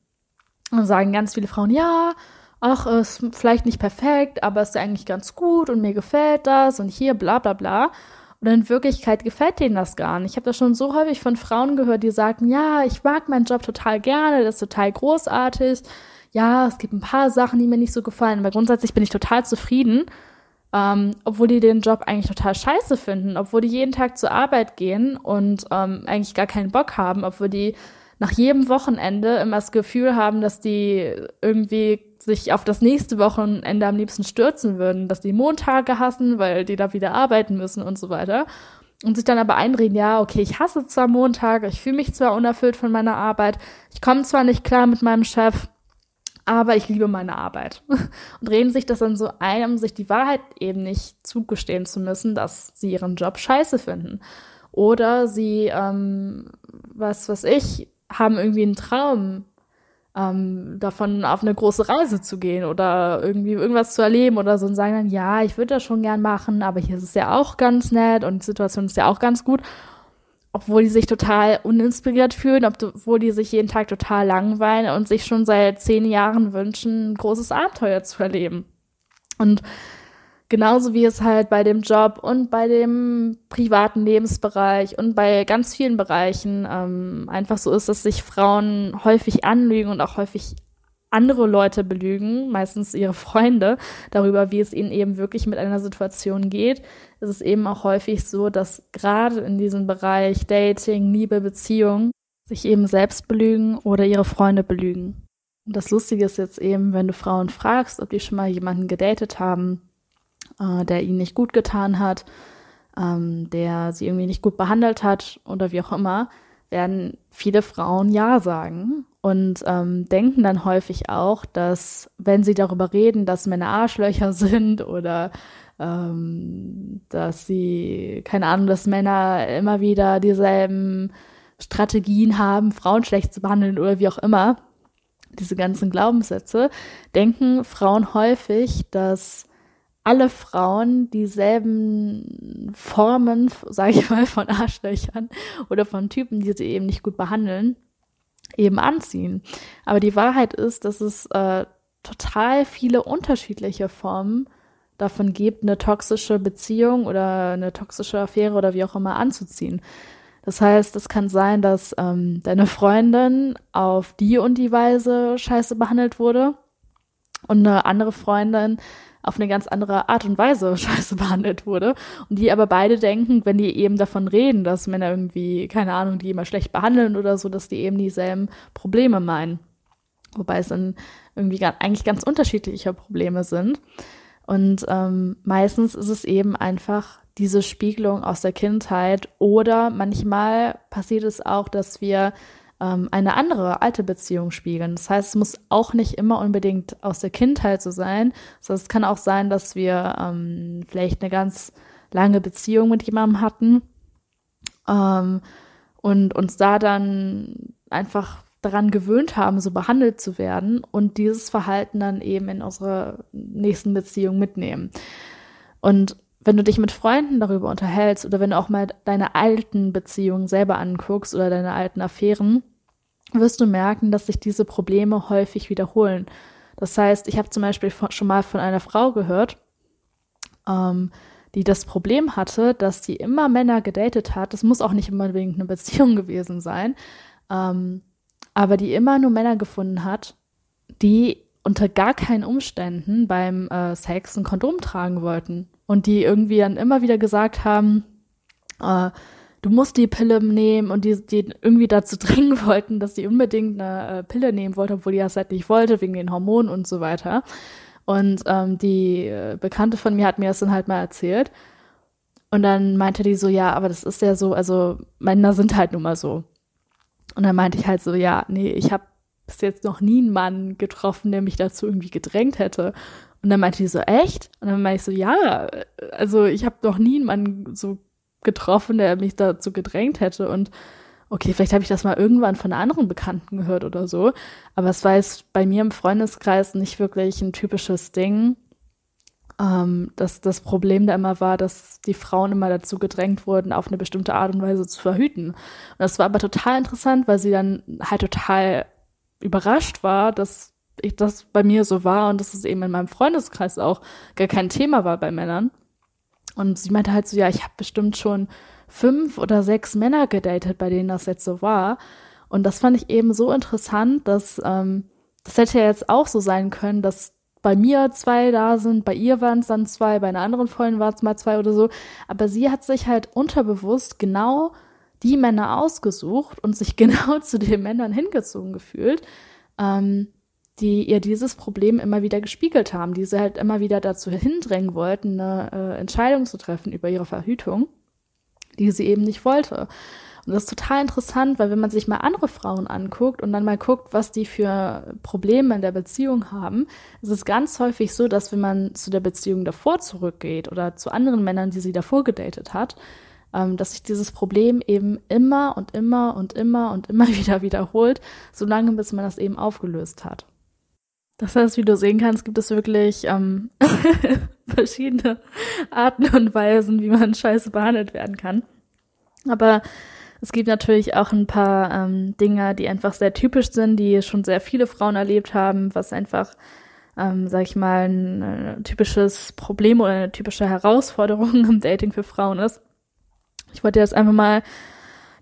Und sagen ganz viele Frauen, ja, ach, ist vielleicht nicht perfekt, aber ist ja eigentlich ganz gut und mir gefällt das und hier bla bla bla. Und in Wirklichkeit gefällt denen das gar nicht. Ich habe das schon so häufig von Frauen gehört, die sagen, ja, ich mag meinen Job total gerne, das ist total großartig ja, es gibt ein paar Sachen, die mir nicht so gefallen, aber grundsätzlich bin ich total zufrieden, ähm, obwohl die den Job eigentlich total scheiße finden, obwohl die jeden Tag zur Arbeit gehen und ähm, eigentlich gar keinen Bock haben, obwohl die nach jedem Wochenende immer das Gefühl haben, dass die irgendwie sich auf das nächste Wochenende am liebsten stürzen würden, dass die Montage hassen, weil die da wieder arbeiten müssen und so weiter. Und sich dann aber einreden, ja, okay, ich hasse zwar Montage, ich fühle mich zwar unerfüllt von meiner Arbeit, ich komme zwar nicht klar mit meinem Chef, aber ich liebe meine Arbeit. Und reden sich das dann so ein, um sich die Wahrheit eben nicht zugestehen zu müssen, dass sie ihren Job scheiße finden. Oder sie, ähm, was was ich, haben irgendwie einen Traum ähm, davon, auf eine große Reise zu gehen oder irgendwie irgendwas zu erleben oder so und sagen dann, ja, ich würde das schon gern machen, aber hier ist es ja auch ganz nett und die Situation ist ja auch ganz gut obwohl die sich total uninspiriert fühlen, obwohl die sich jeden Tag total langweilen und sich schon seit zehn Jahren wünschen, ein großes Abenteuer zu erleben. Und genauso wie es halt bei dem Job und bei dem privaten Lebensbereich und bei ganz vielen Bereichen ähm, einfach so ist, dass sich Frauen häufig anlügen und auch häufig andere Leute belügen, meistens ihre Freunde, darüber, wie es ihnen eben wirklich mit einer Situation geht, ist es eben auch häufig so, dass gerade in diesem Bereich Dating, Liebe, Beziehung sich eben selbst belügen oder ihre Freunde belügen. Und das Lustige ist jetzt eben, wenn du Frauen fragst, ob die schon mal jemanden gedatet haben, äh, der ihnen nicht gut getan hat, ähm, der sie irgendwie nicht gut behandelt hat oder wie auch immer, werden viele Frauen Ja sagen und ähm, denken dann häufig auch, dass wenn sie darüber reden, dass Männer Arschlöcher sind oder ähm, dass sie, keine Ahnung, dass Männer immer wieder dieselben Strategien haben, Frauen schlecht zu behandeln oder wie auch immer, diese ganzen Glaubenssätze, denken Frauen häufig, dass alle Frauen dieselben Formen, sage ich mal, von Arschlöchern oder von Typen, die sie eben nicht gut behandeln, eben anziehen. Aber die Wahrheit ist, dass es äh, total viele unterschiedliche Formen davon gibt, eine toxische Beziehung oder eine toxische Affäre oder wie auch immer anzuziehen. Das heißt, es kann sein, dass ähm, deine Freundin auf die und die Weise scheiße behandelt wurde und eine andere Freundin auf eine ganz andere Art und Weise scheiße behandelt wurde. Und die aber beide denken, wenn die eben davon reden, dass Männer irgendwie, keine Ahnung, die immer schlecht behandeln oder so, dass die eben dieselben Probleme meinen. Wobei es dann irgendwie eigentlich ganz unterschiedliche Probleme sind. Und ähm, meistens ist es eben einfach diese Spiegelung aus der Kindheit oder manchmal passiert es auch, dass wir ähm, eine andere alte Beziehung spiegeln. Das heißt, es muss auch nicht immer unbedingt aus der Kindheit so sein, sondern es kann auch sein, dass wir ähm, vielleicht eine ganz lange Beziehung mit jemandem hatten ähm, und uns da dann einfach daran gewöhnt haben, so behandelt zu werden und dieses Verhalten dann eben in unsere nächsten Beziehungen mitnehmen. Und wenn du dich mit Freunden darüber unterhältst oder wenn du auch mal deine alten Beziehungen selber anguckst oder deine alten Affären, wirst du merken, dass sich diese Probleme häufig wiederholen. Das heißt, ich habe zum Beispiel schon mal von einer Frau gehört, ähm, die das Problem hatte, dass sie immer Männer gedatet hat. Das muss auch nicht unbedingt eine Beziehung gewesen sein. Ähm, aber die immer nur Männer gefunden hat, die unter gar keinen Umständen beim äh, Sex ein Kondom tragen wollten. Und die irgendwie dann immer wieder gesagt haben, äh, du musst die Pille nehmen und die, die irgendwie dazu drängen wollten, dass die unbedingt eine äh, Pille nehmen wollte, obwohl die das halt nicht wollte, wegen den Hormonen und so weiter. Und ähm, die äh, Bekannte von mir hat mir das dann halt mal erzählt. Und dann meinte die so, ja, aber das ist ja so, also Männer sind halt nun mal so. Und dann meinte ich halt so, ja, nee, ich habe bis jetzt noch nie einen Mann getroffen, der mich dazu irgendwie gedrängt hätte. Und dann meinte die so, echt? Und dann meinte ich so, ja, also ich habe noch nie einen Mann so getroffen, der mich dazu gedrängt hätte. Und okay, vielleicht habe ich das mal irgendwann von einer anderen Bekannten gehört oder so. Aber es war jetzt bei mir im Freundeskreis nicht wirklich ein typisches Ding. Ähm, dass das Problem da immer war, dass die Frauen immer dazu gedrängt wurden, auf eine bestimmte Art und Weise zu verhüten. Und das war aber total interessant, weil sie dann halt total überrascht war, dass ich das bei mir so war und dass es eben in meinem Freundeskreis auch gar kein Thema war bei Männern. Und sie meinte halt so, ja, ich habe bestimmt schon fünf oder sechs Männer gedatet, bei denen das jetzt so war. Und das fand ich eben so interessant, dass ähm, das hätte ja jetzt auch so sein können, dass bei mir zwei da sind, bei ihr waren es dann zwei, bei einer anderen Freundin waren es mal zwei oder so. Aber sie hat sich halt unterbewusst genau die Männer ausgesucht und sich genau zu den Männern hingezogen gefühlt, ähm, die ihr dieses Problem immer wieder gespiegelt haben, die sie halt immer wieder dazu hindrängen wollten, eine äh, Entscheidung zu treffen über ihre Verhütung, die sie eben nicht wollte. Und das ist total interessant, weil wenn man sich mal andere Frauen anguckt und dann mal guckt, was die für Probleme in der Beziehung haben, ist es ganz häufig so, dass wenn man zu der Beziehung davor zurückgeht oder zu anderen Männern, die sie davor gedatet hat, ähm, dass sich dieses Problem eben immer und immer und immer und immer wieder wiederholt, solange bis man das eben aufgelöst hat. Das heißt, wie du sehen kannst, gibt es wirklich ähm, verschiedene Arten und Weisen, wie man scheiße behandelt werden kann. Aber es gibt natürlich auch ein paar ähm, Dinge, die einfach sehr typisch sind, die schon sehr viele Frauen erlebt haben, was einfach, ähm, sag ich mal, ein äh, typisches Problem oder eine typische Herausforderung im Dating für Frauen ist. Ich wollte jetzt einfach mal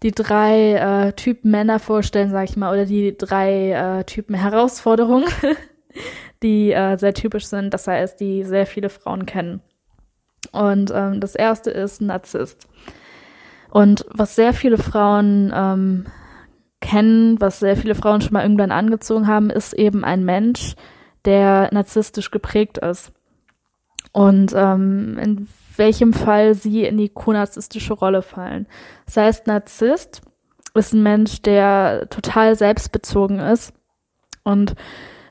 die drei äh, Typen Männer vorstellen, sag ich mal, oder die drei äh, Typen Herausforderungen, die äh, sehr typisch sind, das heißt, die sehr viele Frauen kennen. Und ähm, das erste ist Narzisst. Und was sehr viele Frauen ähm, kennen, was sehr viele Frauen schon mal irgendwann angezogen haben, ist eben ein Mensch, der narzisstisch geprägt ist. Und ähm, in welchem Fall sie in die konarzistische Rolle fallen. Das heißt, Narzisst ist ein Mensch, der total selbstbezogen ist und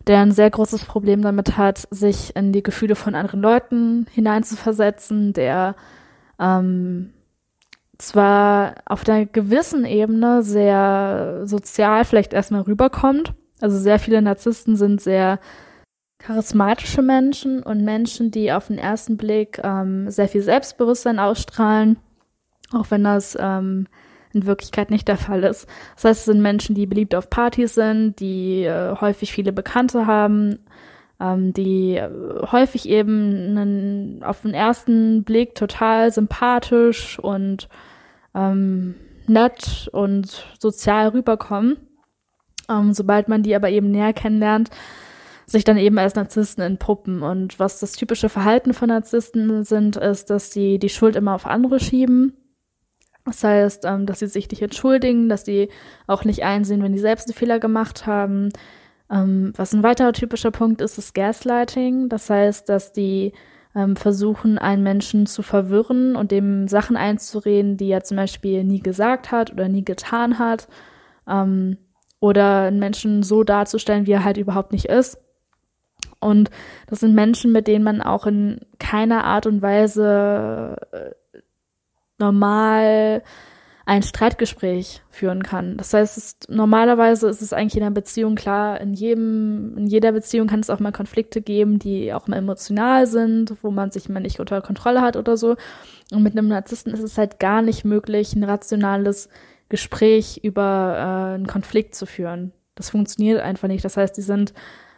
der ein sehr großes Problem damit hat, sich in die Gefühle von anderen Leuten hineinzuversetzen, der ähm, zwar auf einer gewissen Ebene sehr sozial vielleicht erstmal rüberkommt. Also sehr viele Narzissten sind sehr charismatische Menschen und Menschen, die auf den ersten Blick ähm, sehr viel Selbstbewusstsein ausstrahlen, auch wenn das ähm, in Wirklichkeit nicht der Fall ist. Das heißt, es sind Menschen, die beliebt auf Partys sind, die äh, häufig viele Bekannte haben, ähm, die äh, häufig eben einen, auf den ersten Blick total sympathisch und ähm, nett und sozial rüberkommen. Ähm, sobald man die aber eben näher kennenlernt, sich dann eben als Narzissten entpuppen. Und was das typische Verhalten von Narzissten sind, ist, dass sie die Schuld immer auf andere schieben das heißt, ähm, dass sie sich nicht entschuldigen, dass sie auch nicht einsehen, wenn die selbst einen Fehler gemacht haben. Ähm, was ein weiterer typischer Punkt ist, ist Gaslighting. Das heißt, dass die ähm, versuchen, einen Menschen zu verwirren und dem Sachen einzureden, die er zum Beispiel nie gesagt hat oder nie getan hat. Ähm, oder einen Menschen so darzustellen, wie er halt überhaupt nicht ist. Und das sind Menschen, mit denen man auch in keiner Art und Weise äh, normal ein Streitgespräch führen kann. Das heißt, ist, normalerweise ist es eigentlich in einer Beziehung klar, in jedem, in jeder Beziehung kann es auch mal Konflikte geben, die auch mal emotional sind, wo man sich mal nicht unter Kontrolle hat oder so. Und mit einem Narzissten ist es halt gar nicht möglich, ein rationales Gespräch über äh, einen Konflikt zu führen. Das funktioniert einfach nicht. Das heißt, die sind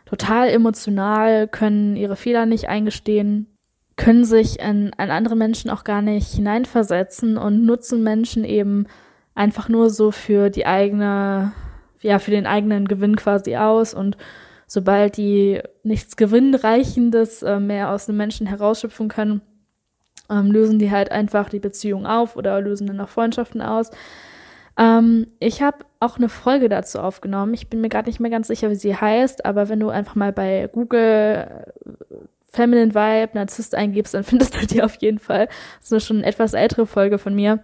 total emotional, können ihre Fehler nicht eingestehen, können sich in, in andere Menschen auch gar nicht hineinversetzen und nutzen Menschen eben einfach nur so für die eigene, ja, für den eigenen Gewinn quasi aus und sobald die nichts Gewinnreichendes äh, mehr aus einem Menschen herausschöpfen können, ähm, lösen die halt einfach die Beziehung auf oder lösen dann auch Freundschaften aus. Ähm, ich habe auch eine Folge dazu aufgenommen. Ich bin mir gerade nicht mehr ganz sicher, wie sie heißt, aber wenn du einfach mal bei Google Feminine Vibe, Narzisst eingibst, dann findest du die auf jeden Fall. Das ist schon eine etwas ältere Folge von mir.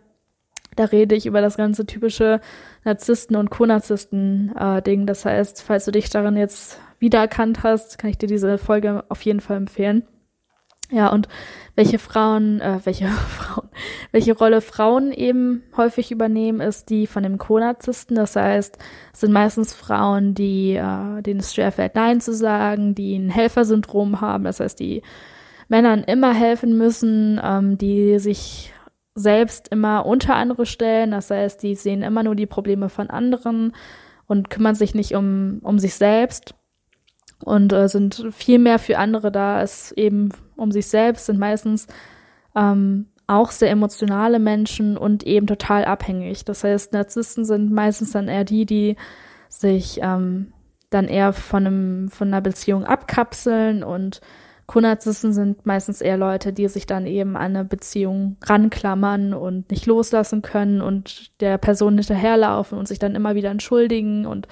Da rede ich über das ganze typische Narzissten- und Co-Narzissten-Ding. Das heißt, falls du dich darin jetzt wiedererkannt hast, kann ich dir diese Folge auf jeden Fall empfehlen. Ja, und welche Frauen, äh, welche Frauen, welche Rolle Frauen eben häufig übernehmen, ist die von dem Co-Narzissten. Das heißt, es sind meistens Frauen, die, äh, denen es schwerfällt, Nein zu sagen, die ein Helfersyndrom haben. Das heißt, die Männern immer helfen müssen, ähm, die sich selbst immer unter andere stellen. Das heißt, die sehen immer nur die Probleme von anderen und kümmern sich nicht um, um sich selbst und äh, sind viel mehr für andere da als eben um sich selbst, sind meistens ähm, auch sehr emotionale Menschen und eben total abhängig. Das heißt, Narzissten sind meistens dann eher die, die sich ähm, dann eher von, einem, von einer Beziehung abkapseln und Co-Narzissten sind meistens eher Leute, die sich dann eben an eine Beziehung ranklammern und nicht loslassen können und der Person hinterherlaufen und sich dann immer wieder entschuldigen und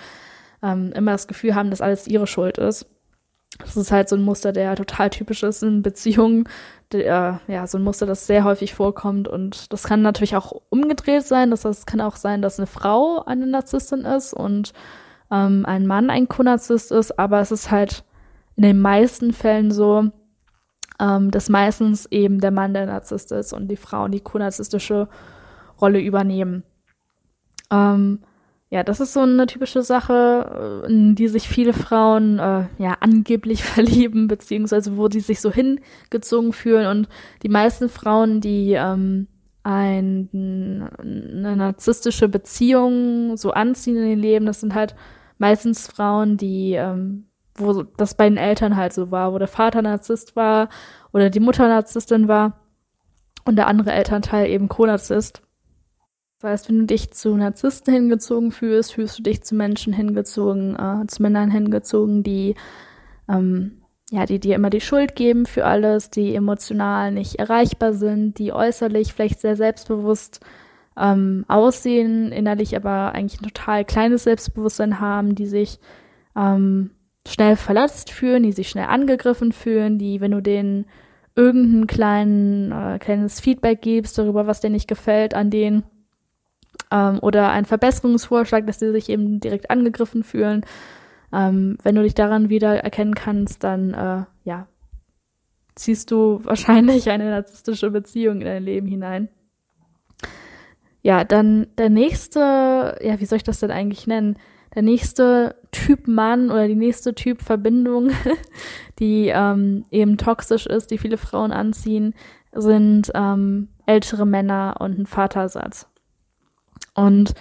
ähm, immer das Gefühl haben, dass alles ihre Schuld ist. Das ist halt so ein Muster, der total typisch ist in Beziehungen. Der, ja, so ein Muster, das sehr häufig vorkommt. Und das kann natürlich auch umgedreht sein. Das heißt, es kann auch sein, dass eine Frau eine Narzisstin ist und ähm, ein Mann ein Konarzist ist. Aber es ist halt in den meisten Fällen so, ähm, dass meistens eben der Mann der Narzisst ist und die Frauen die konarzistische Rolle übernehmen. Ähm, ja, das ist so eine typische Sache, äh, in die sich viele Frauen äh, ja angeblich verlieben, beziehungsweise wo die sich so hingezogen fühlen. Und die meisten Frauen, die ähm, ein, eine narzisstische Beziehung so anziehen in ihr Leben, das sind halt meistens Frauen, die, ähm, wo das bei den Eltern halt so war, wo der Vater Narzisst war oder die Mutter Narzisstin war und der andere Elternteil eben Co-Narzisst. Das heißt, wenn du dich zu Narzissten hingezogen fühlst, fühlst du dich zu Menschen hingezogen, äh, zu Männern hingezogen, die ähm, ja, die dir immer die Schuld geben für alles, die emotional nicht erreichbar sind, die äußerlich vielleicht sehr selbstbewusst ähm, aussehen, innerlich aber eigentlich ein total kleines Selbstbewusstsein haben, die sich ähm, schnell verletzt fühlen, die sich schnell angegriffen fühlen, die, wenn du denen irgendein kleinen, äh, kleines Feedback gibst darüber, was dir nicht gefällt an denen, ähm, oder ein Verbesserungsvorschlag, dass sie sich eben direkt angegriffen fühlen. Ähm, wenn du dich daran wieder erkennen kannst, dann äh, ja, ziehst du wahrscheinlich eine narzisstische Beziehung in dein Leben hinein. Ja, dann der nächste, ja, wie soll ich das denn eigentlich nennen? Der nächste Typ Mann oder die nächste Typ Verbindung, die ähm, eben toxisch ist, die viele Frauen anziehen, sind ähm, ältere Männer und ein Vatersatz. Und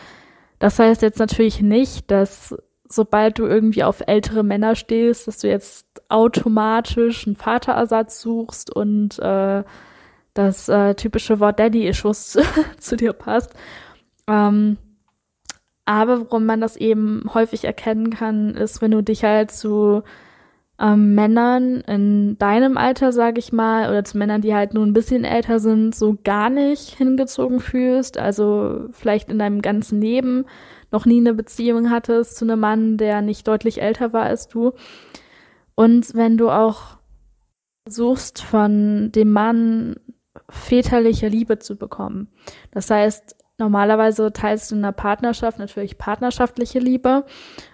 das heißt jetzt natürlich nicht, dass sobald du irgendwie auf ältere Männer stehst, dass du jetzt automatisch einen Vaterersatz suchst und äh, das äh, typische Wort Daddy-Issues zu dir passt. Ähm, aber worum man das eben häufig erkennen kann, ist, wenn du dich halt zu ähm, Männern in deinem Alter, sag ich mal, oder zu Männern, die halt nur ein bisschen älter sind, so gar nicht hingezogen fühlst, also vielleicht in deinem ganzen Leben noch nie eine Beziehung hattest zu einem Mann, der nicht deutlich älter war als du. Und wenn du auch suchst von dem Mann väterliche Liebe zu bekommen. Das heißt, Normalerweise teilst du in einer Partnerschaft natürlich partnerschaftliche Liebe.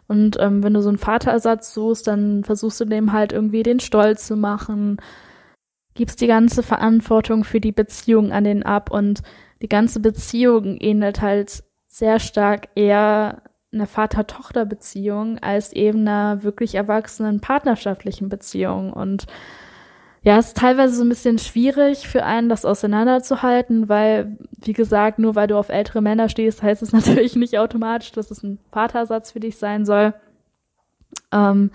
Und ähm, wenn du so einen Vaterersatz suchst, dann versuchst du dem halt irgendwie den Stolz zu machen, gibst die ganze Verantwortung für die Beziehung an den ab und die ganze Beziehung ähnelt halt sehr stark eher einer Vater-Tochter-Beziehung als eben einer wirklich erwachsenen partnerschaftlichen Beziehung. Und ja, es ist teilweise so ein bisschen schwierig für einen, das auseinanderzuhalten, weil, wie gesagt, nur weil du auf ältere Männer stehst, heißt es natürlich nicht automatisch, dass es ein Vatersatz für dich sein soll. Ähm,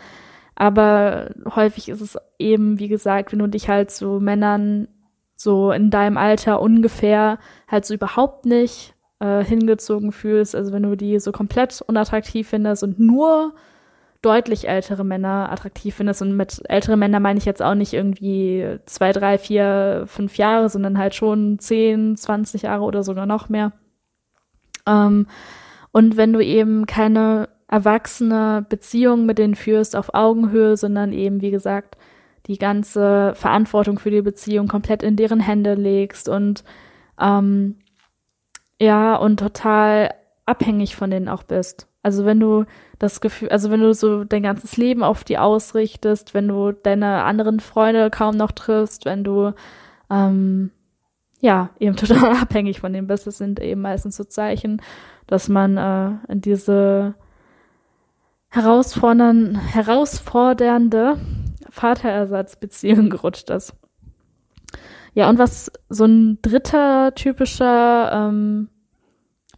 aber häufig ist es eben, wie gesagt, wenn du dich halt zu Männern so in deinem Alter ungefähr halt so überhaupt nicht äh, hingezogen fühlst, also wenn du die so komplett unattraktiv findest und nur deutlich ältere Männer attraktiv findest. Und mit ältere Männer meine ich jetzt auch nicht irgendwie zwei, drei, vier, fünf Jahre, sondern halt schon zehn, zwanzig Jahre oder sogar noch mehr. Ähm, und wenn du eben keine erwachsene Beziehung mit denen führst auf Augenhöhe, sondern eben, wie gesagt, die ganze Verantwortung für die Beziehung komplett in deren Hände legst und ähm, ja, und total abhängig von denen auch bist. Also wenn du das Gefühl, also wenn du so dein ganzes Leben auf die ausrichtest, wenn du deine anderen Freunde kaum noch triffst, wenn du ähm, ja eben total abhängig von denen bist, das sind eben meistens so Zeichen, dass man äh, in diese herausfordern, herausfordernde Vaterersatzbeziehung gerutscht ist. Ja, und was so ein dritter typischer ähm,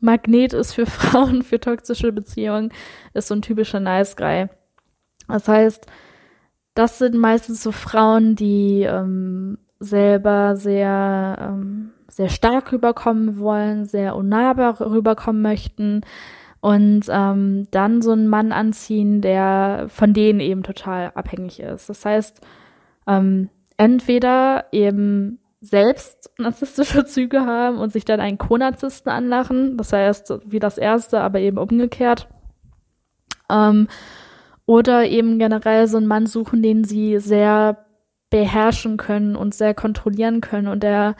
Magnet ist für Frauen, für toxische Beziehungen, ist so ein typischer Nice Guy. Das heißt, das sind meistens so Frauen, die ähm, selber sehr, ähm, sehr stark rüberkommen wollen, sehr unnahbar rüberkommen möchten und ähm, dann so einen Mann anziehen, der von denen eben total abhängig ist. Das heißt, ähm, entweder eben selbst narzisstische Züge haben und sich dann einen Co-Narzissten anlachen. Das heißt, wie das erste, aber eben umgekehrt. Ähm, oder eben generell so einen Mann suchen, den sie sehr beherrschen können und sehr kontrollieren können und der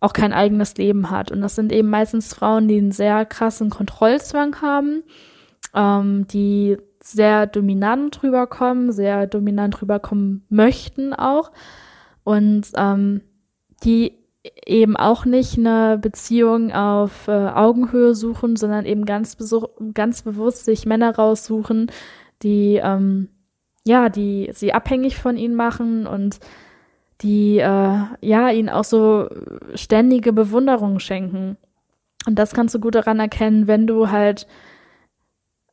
auch kein eigenes Leben hat. Und das sind eben meistens Frauen, die einen sehr krassen Kontrollzwang haben, ähm, die sehr dominant rüberkommen, sehr dominant rüberkommen möchten auch. Und ähm, die eben auch nicht eine Beziehung auf äh, Augenhöhe suchen, sondern eben ganz, ganz bewusst sich Männer raussuchen, die ähm, ja, die sie abhängig von ihnen machen und die äh, ja ihnen auch so ständige Bewunderung schenken. Und das kannst du gut daran erkennen, wenn du halt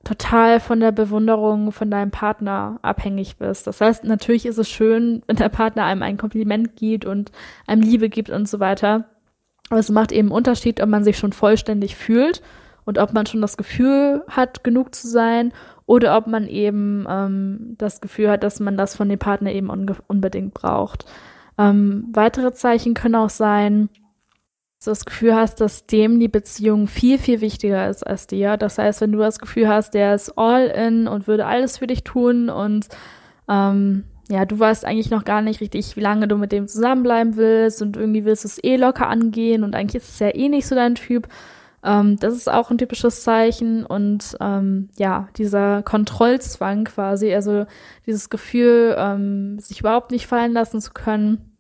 total von der Bewunderung von deinem Partner abhängig bist. Das heißt, natürlich ist es schön, wenn der Partner einem ein Kompliment gibt und einem Liebe gibt und so weiter. Aber es macht eben einen Unterschied, ob man sich schon vollständig fühlt und ob man schon das Gefühl hat, genug zu sein oder ob man eben ähm, das Gefühl hat, dass man das von dem Partner eben unbedingt braucht. Ähm, weitere Zeichen können auch sein, du das Gefühl hast, dass dem die Beziehung viel, viel wichtiger ist als dir. Das heißt, wenn du das Gefühl hast, der ist all in und würde alles für dich tun und ähm, ja, du weißt eigentlich noch gar nicht richtig, wie lange du mit dem zusammenbleiben willst und irgendwie willst du es eh locker angehen und eigentlich ist es ja eh nicht so dein Typ. Ähm, das ist auch ein typisches Zeichen und ähm, ja, dieser Kontrollzwang quasi, also dieses Gefühl, ähm, sich überhaupt nicht fallen lassen zu können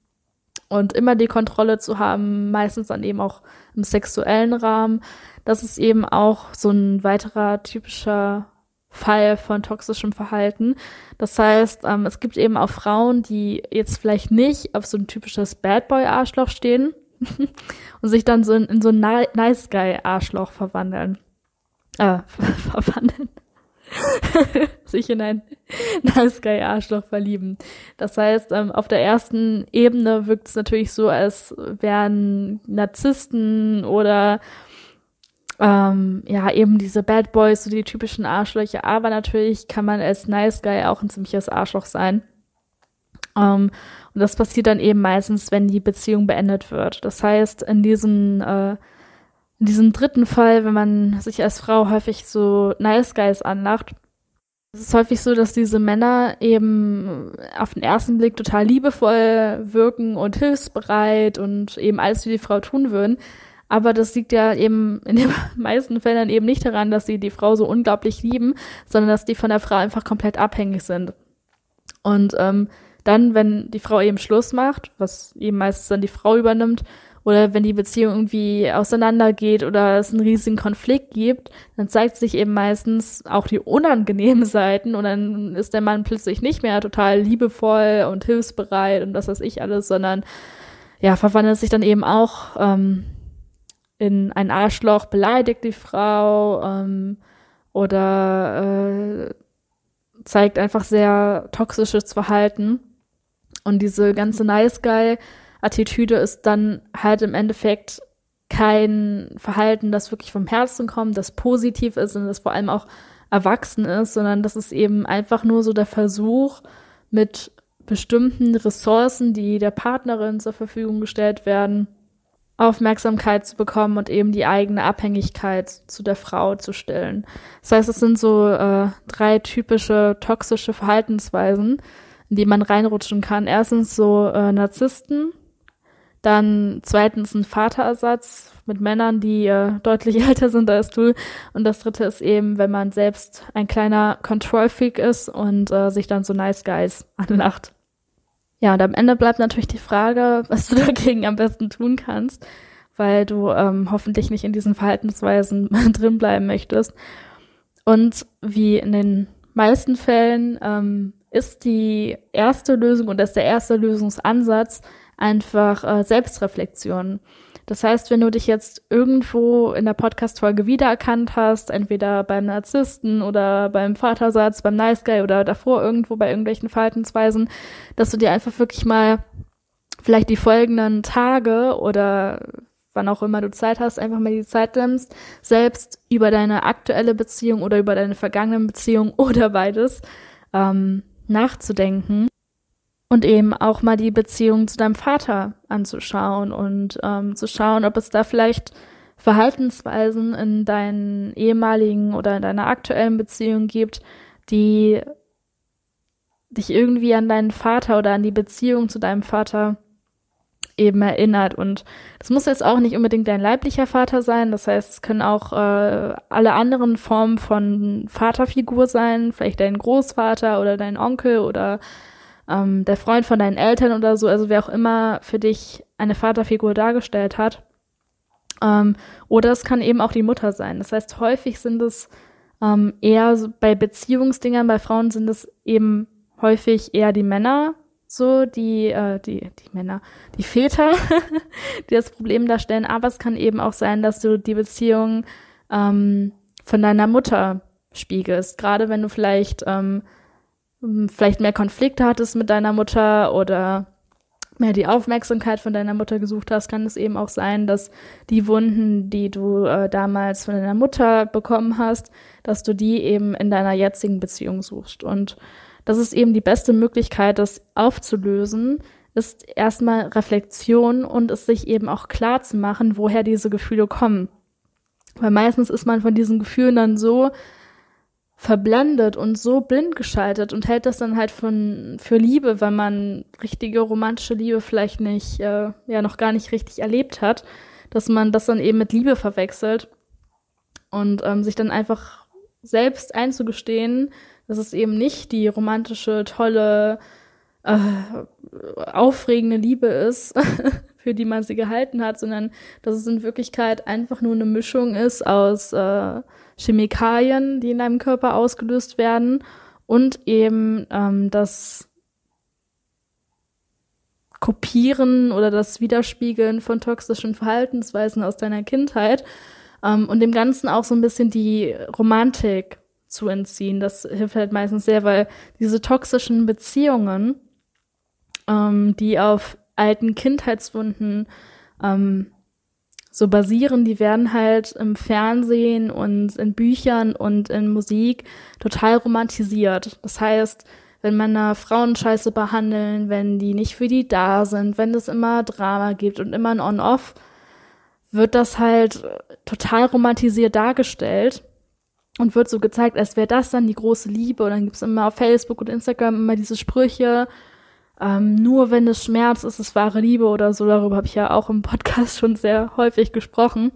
und immer die Kontrolle zu haben, meistens dann eben auch im sexuellen Rahmen. Das ist eben auch so ein weiterer typischer Fall von toxischem Verhalten. Das heißt, ähm, es gibt eben auch Frauen, die jetzt vielleicht nicht auf so ein typisches Bad Boy Arschloch stehen und sich dann so in, in so ein Nice Guy Arschloch verwandeln. Äh, verwandeln. sich in ein Nice Guy Arschloch verlieben. Das heißt, ähm, auf der ersten Ebene wirkt es natürlich so, als wären Narzissten oder ähm, ja, eben diese Bad Boys, so die typischen Arschlöcher, aber natürlich kann man als Nice Guy auch ein ziemliches Arschloch sein. Ähm, und das passiert dann eben meistens, wenn die Beziehung beendet wird. Das heißt, in diesen äh, in diesem dritten Fall, wenn man sich als Frau häufig so Nice Guys anlacht, es ist häufig so, dass diese Männer eben auf den ersten Blick total liebevoll wirken und hilfsbereit und eben alles für die Frau tun würden. Aber das liegt ja eben in den meisten Fällen eben nicht daran, dass sie die Frau so unglaublich lieben, sondern dass die von der Frau einfach komplett abhängig sind. Und ähm, dann, wenn die Frau eben Schluss macht, was eben meistens dann die Frau übernimmt, oder wenn die Beziehung irgendwie auseinandergeht oder es einen riesigen Konflikt gibt, dann zeigt sich eben meistens auch die unangenehmen Seiten und dann ist der Mann plötzlich nicht mehr total liebevoll und hilfsbereit und das weiß ich alles, sondern ja, verwandelt sich dann eben auch ähm, in ein Arschloch, beleidigt die Frau ähm, oder äh, zeigt einfach sehr toxisches Verhalten. Und diese ganze Nice Guy Attitüde ist dann halt im Endeffekt kein Verhalten, das wirklich vom Herzen kommt, das positiv ist und das vor allem auch erwachsen ist, sondern das ist eben einfach nur so der Versuch, mit bestimmten Ressourcen, die der Partnerin zur Verfügung gestellt werden, Aufmerksamkeit zu bekommen und eben die eigene Abhängigkeit zu der Frau zu stellen. Das heißt, es sind so äh, drei typische toxische Verhaltensweisen, in die man reinrutschen kann. Erstens so äh, Narzissten, Dann zweitens ein Vaterersatz mit Männern, die äh, deutlich älter sind als du. Und das dritte ist eben, wenn man selbst ein kleiner Control-Freak ist und äh, sich dann so Nice Guys anlacht. Ja, und am Ende bleibt natürlich die Frage, was du dagegen am besten tun kannst, weil du ähm, hoffentlich nicht in diesen Verhaltensweisen drin bleiben möchtest. Und wie in den meisten Fällen ähm, ist die erste Lösung und ist der erste Lösungsansatz einfach äh, Selbstreflexion. Das heißt, wenn du dich jetzt irgendwo in der Podcast-Folge wiedererkannt hast, entweder beim Narzissten oder beim Vatersatz, beim Nice Guy oder davor irgendwo bei irgendwelchen Verhaltensweisen, dass du dir einfach wirklich mal vielleicht die folgenden Tage oder wann auch immer du Zeit hast, einfach mal die Zeit nimmst, selbst über deine aktuelle Beziehung oder über deine vergangenen Beziehungen oder beides ähm, nachzudenken und eben auch mal die Beziehung zu deinem Vater anzuschauen und ähm, zu schauen, ob es da vielleicht Verhaltensweisen in deinen ehemaligen oder in deiner aktuellen Beziehung gibt, die dich irgendwie an deinen Vater oder an die Beziehung zu deinem Vater eben erinnert. Und das muss jetzt auch nicht unbedingt dein leiblicher Vater sein. Das heißt, es können auch äh, alle anderen Formen von Vaterfigur sein, vielleicht dein Großvater oder dein Onkel oder ähm, der Freund von deinen Eltern oder so, also wer auch immer für dich eine Vaterfigur dargestellt hat. Ähm, oder es kann eben auch die Mutter sein. Das heißt, häufig sind es ähm, eher so bei Beziehungsdingern, bei Frauen sind es eben häufig eher die Männer, so die, äh, die, die Männer, die Väter, die das Problem darstellen. Aber es kann eben auch sein, dass du die Beziehung ähm, von deiner Mutter spiegelst. Gerade wenn du vielleicht ähm, hm, vielleicht mehr Konflikte hattest mit deiner Mutter oder mehr die Aufmerksamkeit von deiner Mutter gesucht hast, kann es eben auch sein, dass die Wunden, die du äh, damals von deiner Mutter bekommen hast, dass du die eben in deiner jetzigen Beziehung suchst. Und das ist eben die beste Möglichkeit, das aufzulösen, ist erstmal Reflexion und es sich eben auch klar zu machen, woher diese Gefühle kommen. Weil meistens ist man von diesen Gefühlen dann so verblendet und so blind geschaltet und hält das dann halt von, für Liebe, weil man richtige romantische Liebe vielleicht nicht, äh, ja, noch gar nicht richtig erlebt hat, dass man das dann eben mit Liebe verwechselt und ähm, sich dann einfach selbst einzugestehen, dass es eben nicht die romantische, tolle, äh, aufregende Liebe ist, für die man sie gehalten hat, sondern dass es in Wirklichkeit einfach nur eine Mischung ist aus äh, Chemikalien, die in deinem Körper ausgelöst werden und eben ähm, das Kopieren oder das Widerspiegeln von toxischen Verhaltensweisen aus deiner Kindheit ähm, und dem Ganzen auch so ein bisschen die Romantik zu entziehen. Das hilft halt meistens sehr, weil diese toxischen Beziehungen, ähm, die auf alten Kindheitswunden ähm, so basieren, die werden halt im Fernsehen und in Büchern und in Musik total romantisiert. Das heißt, wenn Männer Frauen scheiße behandeln, wenn die nicht für die da sind, wenn es immer Drama gibt und immer ein On-Off, wird das halt total romantisiert dargestellt und wird so gezeigt, als wäre das dann die große Liebe. Und dann gibt's immer auf Facebook und Instagram immer diese Sprüche, ähm, nur wenn es Schmerz ist, ist wahre Liebe oder so. Darüber habe ich ja auch im Podcast schon sehr häufig gesprochen.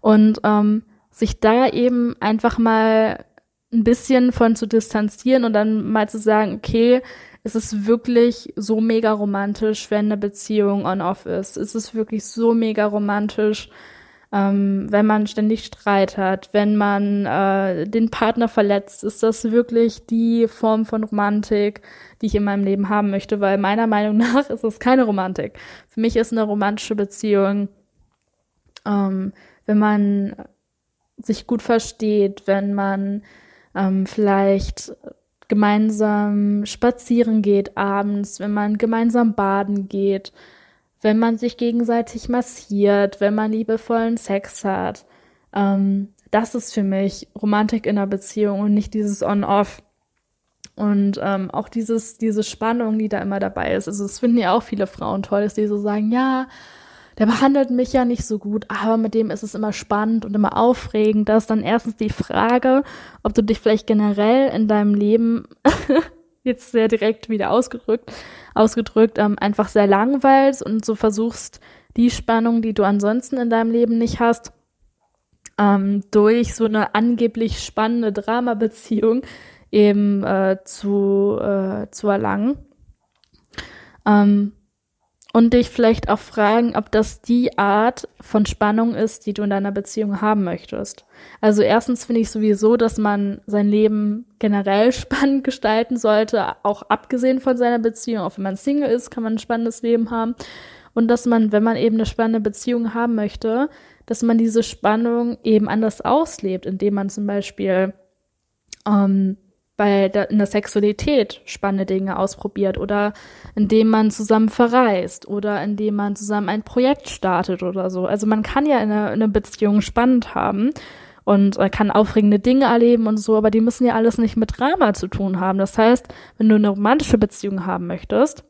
Und ähm, sich da eben einfach mal ein bisschen von zu distanzieren und dann mal zu sagen, okay, es ist wirklich so mega romantisch, wenn eine Beziehung on-off ist. Es ist wirklich so mega romantisch, ähm, wenn man ständig Streit hat, wenn man äh, den Partner verletzt, ist das wirklich die Form von Romantik, die ich in meinem Leben haben möchte, weil meiner Meinung nach ist es keine Romantik. Für mich ist eine romantische Beziehung, ähm, wenn man sich gut versteht, wenn man ähm, vielleicht gemeinsam spazieren geht abends, wenn man gemeinsam baden geht, wenn man sich gegenseitig massiert, wenn man liebevollen Sex hat. Ähm, das ist für mich Romantik in einer Beziehung und nicht dieses On-Off. Und ähm, auch dieses, diese Spannung, die da immer dabei ist. Also, es finden ja auch viele Frauen toll, dass die so sagen, ja, der behandelt mich ja nicht so gut, aber mit dem ist es immer spannend und immer aufregend. Da ist dann erstens die Frage, ob du dich vielleicht generell in deinem Leben jetzt sehr direkt wieder ausgedrückt, ausgedrückt, ähm, einfach sehr langweilst und so versuchst, die Spannung, die du ansonsten in deinem Leben nicht hast, ähm, durch so eine angeblich spannende Dramabeziehung eben äh, zu, äh, zu erlangen. Ähm, und dich vielleicht auch fragen, ob das die Art von Spannung ist, die du in deiner Beziehung haben möchtest. Also erstens finde ich sowieso, dass man sein Leben generell spannend gestalten sollte, auch abgesehen von seiner Beziehung. Auch wenn man Single ist, kann man ein spannendes Leben haben. Und dass man, wenn man eben eine spannende Beziehung haben möchte, dass man diese Spannung eben anders auslebt, indem man zum Beispiel ähm, bei der, in der Sexualität spannende Dinge ausprobiert oder indem man zusammen verreist oder indem man zusammen ein Projekt startet oder so. Also man kann ja in einer, in einer Beziehung spannend haben und äh, kann aufregende Dinge erleben und so, aber die müssen ja alles nicht mit Drama zu tun haben. Das heißt, wenn du eine romantische Beziehung haben möchtest,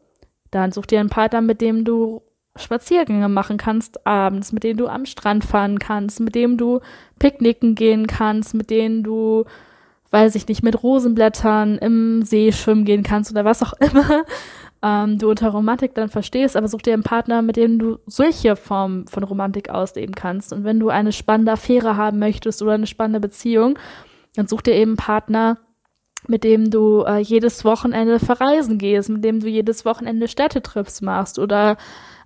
dann such dir einen Partner, mit dem du Spaziergänge machen kannst abends, mit dem du am Strand fahren kannst, mit dem du picknicken gehen kannst, mit denen du weiß ich nicht, mit Rosenblättern im See schwimmen gehen kannst oder was auch immer ähm, du unter Romantik dann verstehst, aber such dir einen Partner, mit dem du solche Formen von Romantik ausleben kannst. Und wenn du eine spannende Affäre haben möchtest oder eine spannende Beziehung, dann such dir eben einen Partner, mit dem du äh, jedes Wochenende verreisen gehst, mit dem du jedes Wochenende Städtetrips machst oder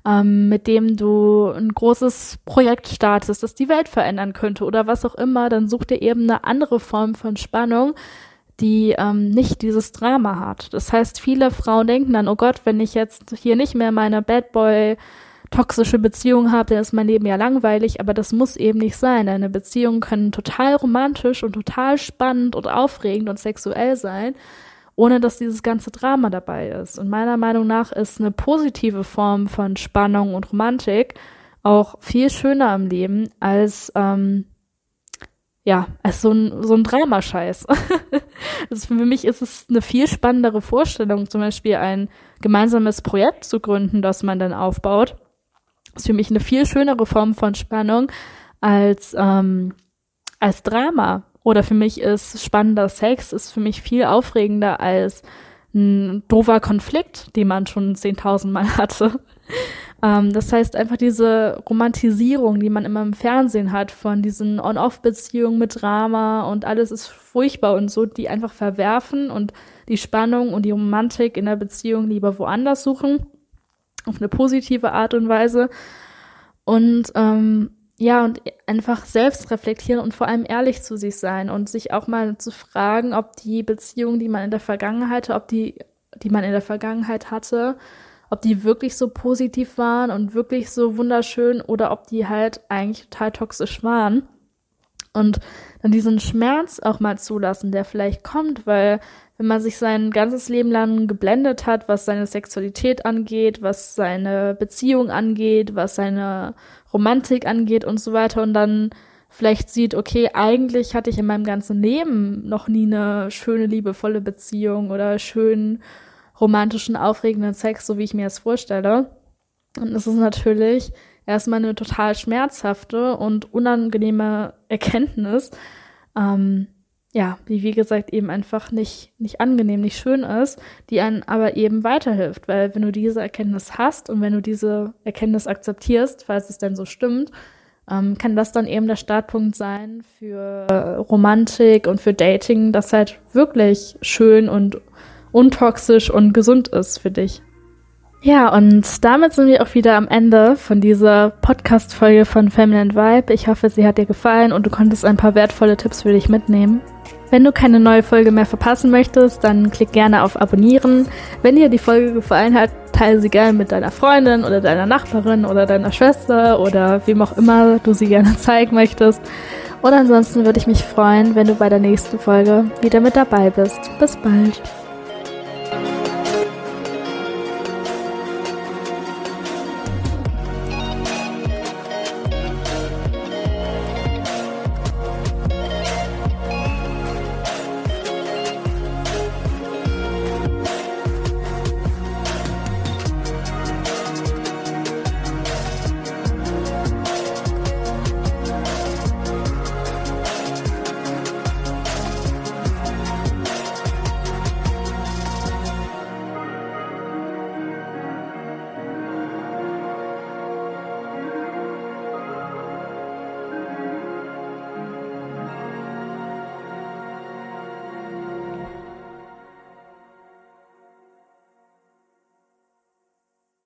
ähm, mit dem du ein großes Projekt startest, das die Welt verändern könnte oder was auch immer, dann such dir eben eine andere Form von Spannung, die ähm, nicht dieses Drama hat. Das heißt, viele Frauen denken dann, oh Gott, wenn ich jetzt hier nicht mehr meine Bad Boy toxische Beziehung habe, dann ist mein Leben ja langweilig, aber das muss eben nicht sein. Eine Beziehung können total romantisch und total spannend und aufregend und sexuell sein ohne dass dieses ganze Drama dabei ist. Und meiner Meinung nach ist eine positive Form von Spannung und Romantik auch viel schöner im Leben als ähm, ja, als so ein, so ein Dramascheiß. also für mich ist es eine viel spannendere Vorstellung, zum Beispiel ein gemeinsames Projekt zu gründen, das man dann aufbaut. Das ist für mich eine viel schönere Form von Spannung als, ähm, als Drama. Oder für mich ist spannender Sex, ist für mich viel aufregender als ein doofer Konflikt, den man schon 10.000 Mal hatte. Ähm, das heißt einfach diese Romantisierung, die man immer im Fernsehen hat von diesen On-Off-Beziehungen mit Drama und alles ist furchtbar und so, die einfach verwerfen und die Spannung und die Romantik in der Beziehung lieber woanders suchen. Auf eine positive Art und Weise. Und ähm, ja, und einfach selbst reflektieren und vor allem ehrlich zu sich sein und sich auch mal zu fragen, ob die Beziehungen, die man in der Vergangenheit, ob die, die man in der Vergangenheit hatte, ob die wirklich so positiv waren und wirklich so wunderschön oder ob die halt eigentlich total toxisch waren. Und dann diesen Schmerz auch mal zulassen, der vielleicht kommt, weil wenn man sich sein ganzes Leben lang geblendet hat, was seine Sexualität angeht, was seine Beziehung angeht, was seine Romantik angeht und so weiter und dann vielleicht sieht, okay, eigentlich hatte ich in meinem ganzen Leben noch nie eine schöne, liebevolle Beziehung oder schönen, romantischen, aufregenden Sex, so wie ich mir das vorstelle. Und es ist natürlich erstmal eine total schmerzhafte und unangenehme Erkenntnis, ähm, ja, die wie gesagt eben einfach nicht, nicht angenehm, nicht schön ist, die einen aber eben weiterhilft. Weil wenn du diese Erkenntnis hast und wenn du diese Erkenntnis akzeptierst, falls es denn so stimmt, ähm, kann das dann eben der Startpunkt sein für äh, Romantik und für Dating, das halt wirklich schön und untoxisch und gesund ist für dich. Ja, und damit sind wir auch wieder am Ende von dieser Podcast-Folge von Feminine Vibe. Ich hoffe, sie hat dir gefallen und du konntest ein paar wertvolle Tipps für dich mitnehmen. Wenn du keine neue Folge mehr verpassen möchtest, dann klick gerne auf Abonnieren. Wenn dir die Folge gefallen hat, teile sie gerne mit deiner Freundin oder deiner Nachbarin oder deiner Schwester oder wem auch immer du sie gerne zeigen möchtest. Und ansonsten würde ich mich freuen, wenn du bei der nächsten Folge wieder mit dabei bist. Bis bald.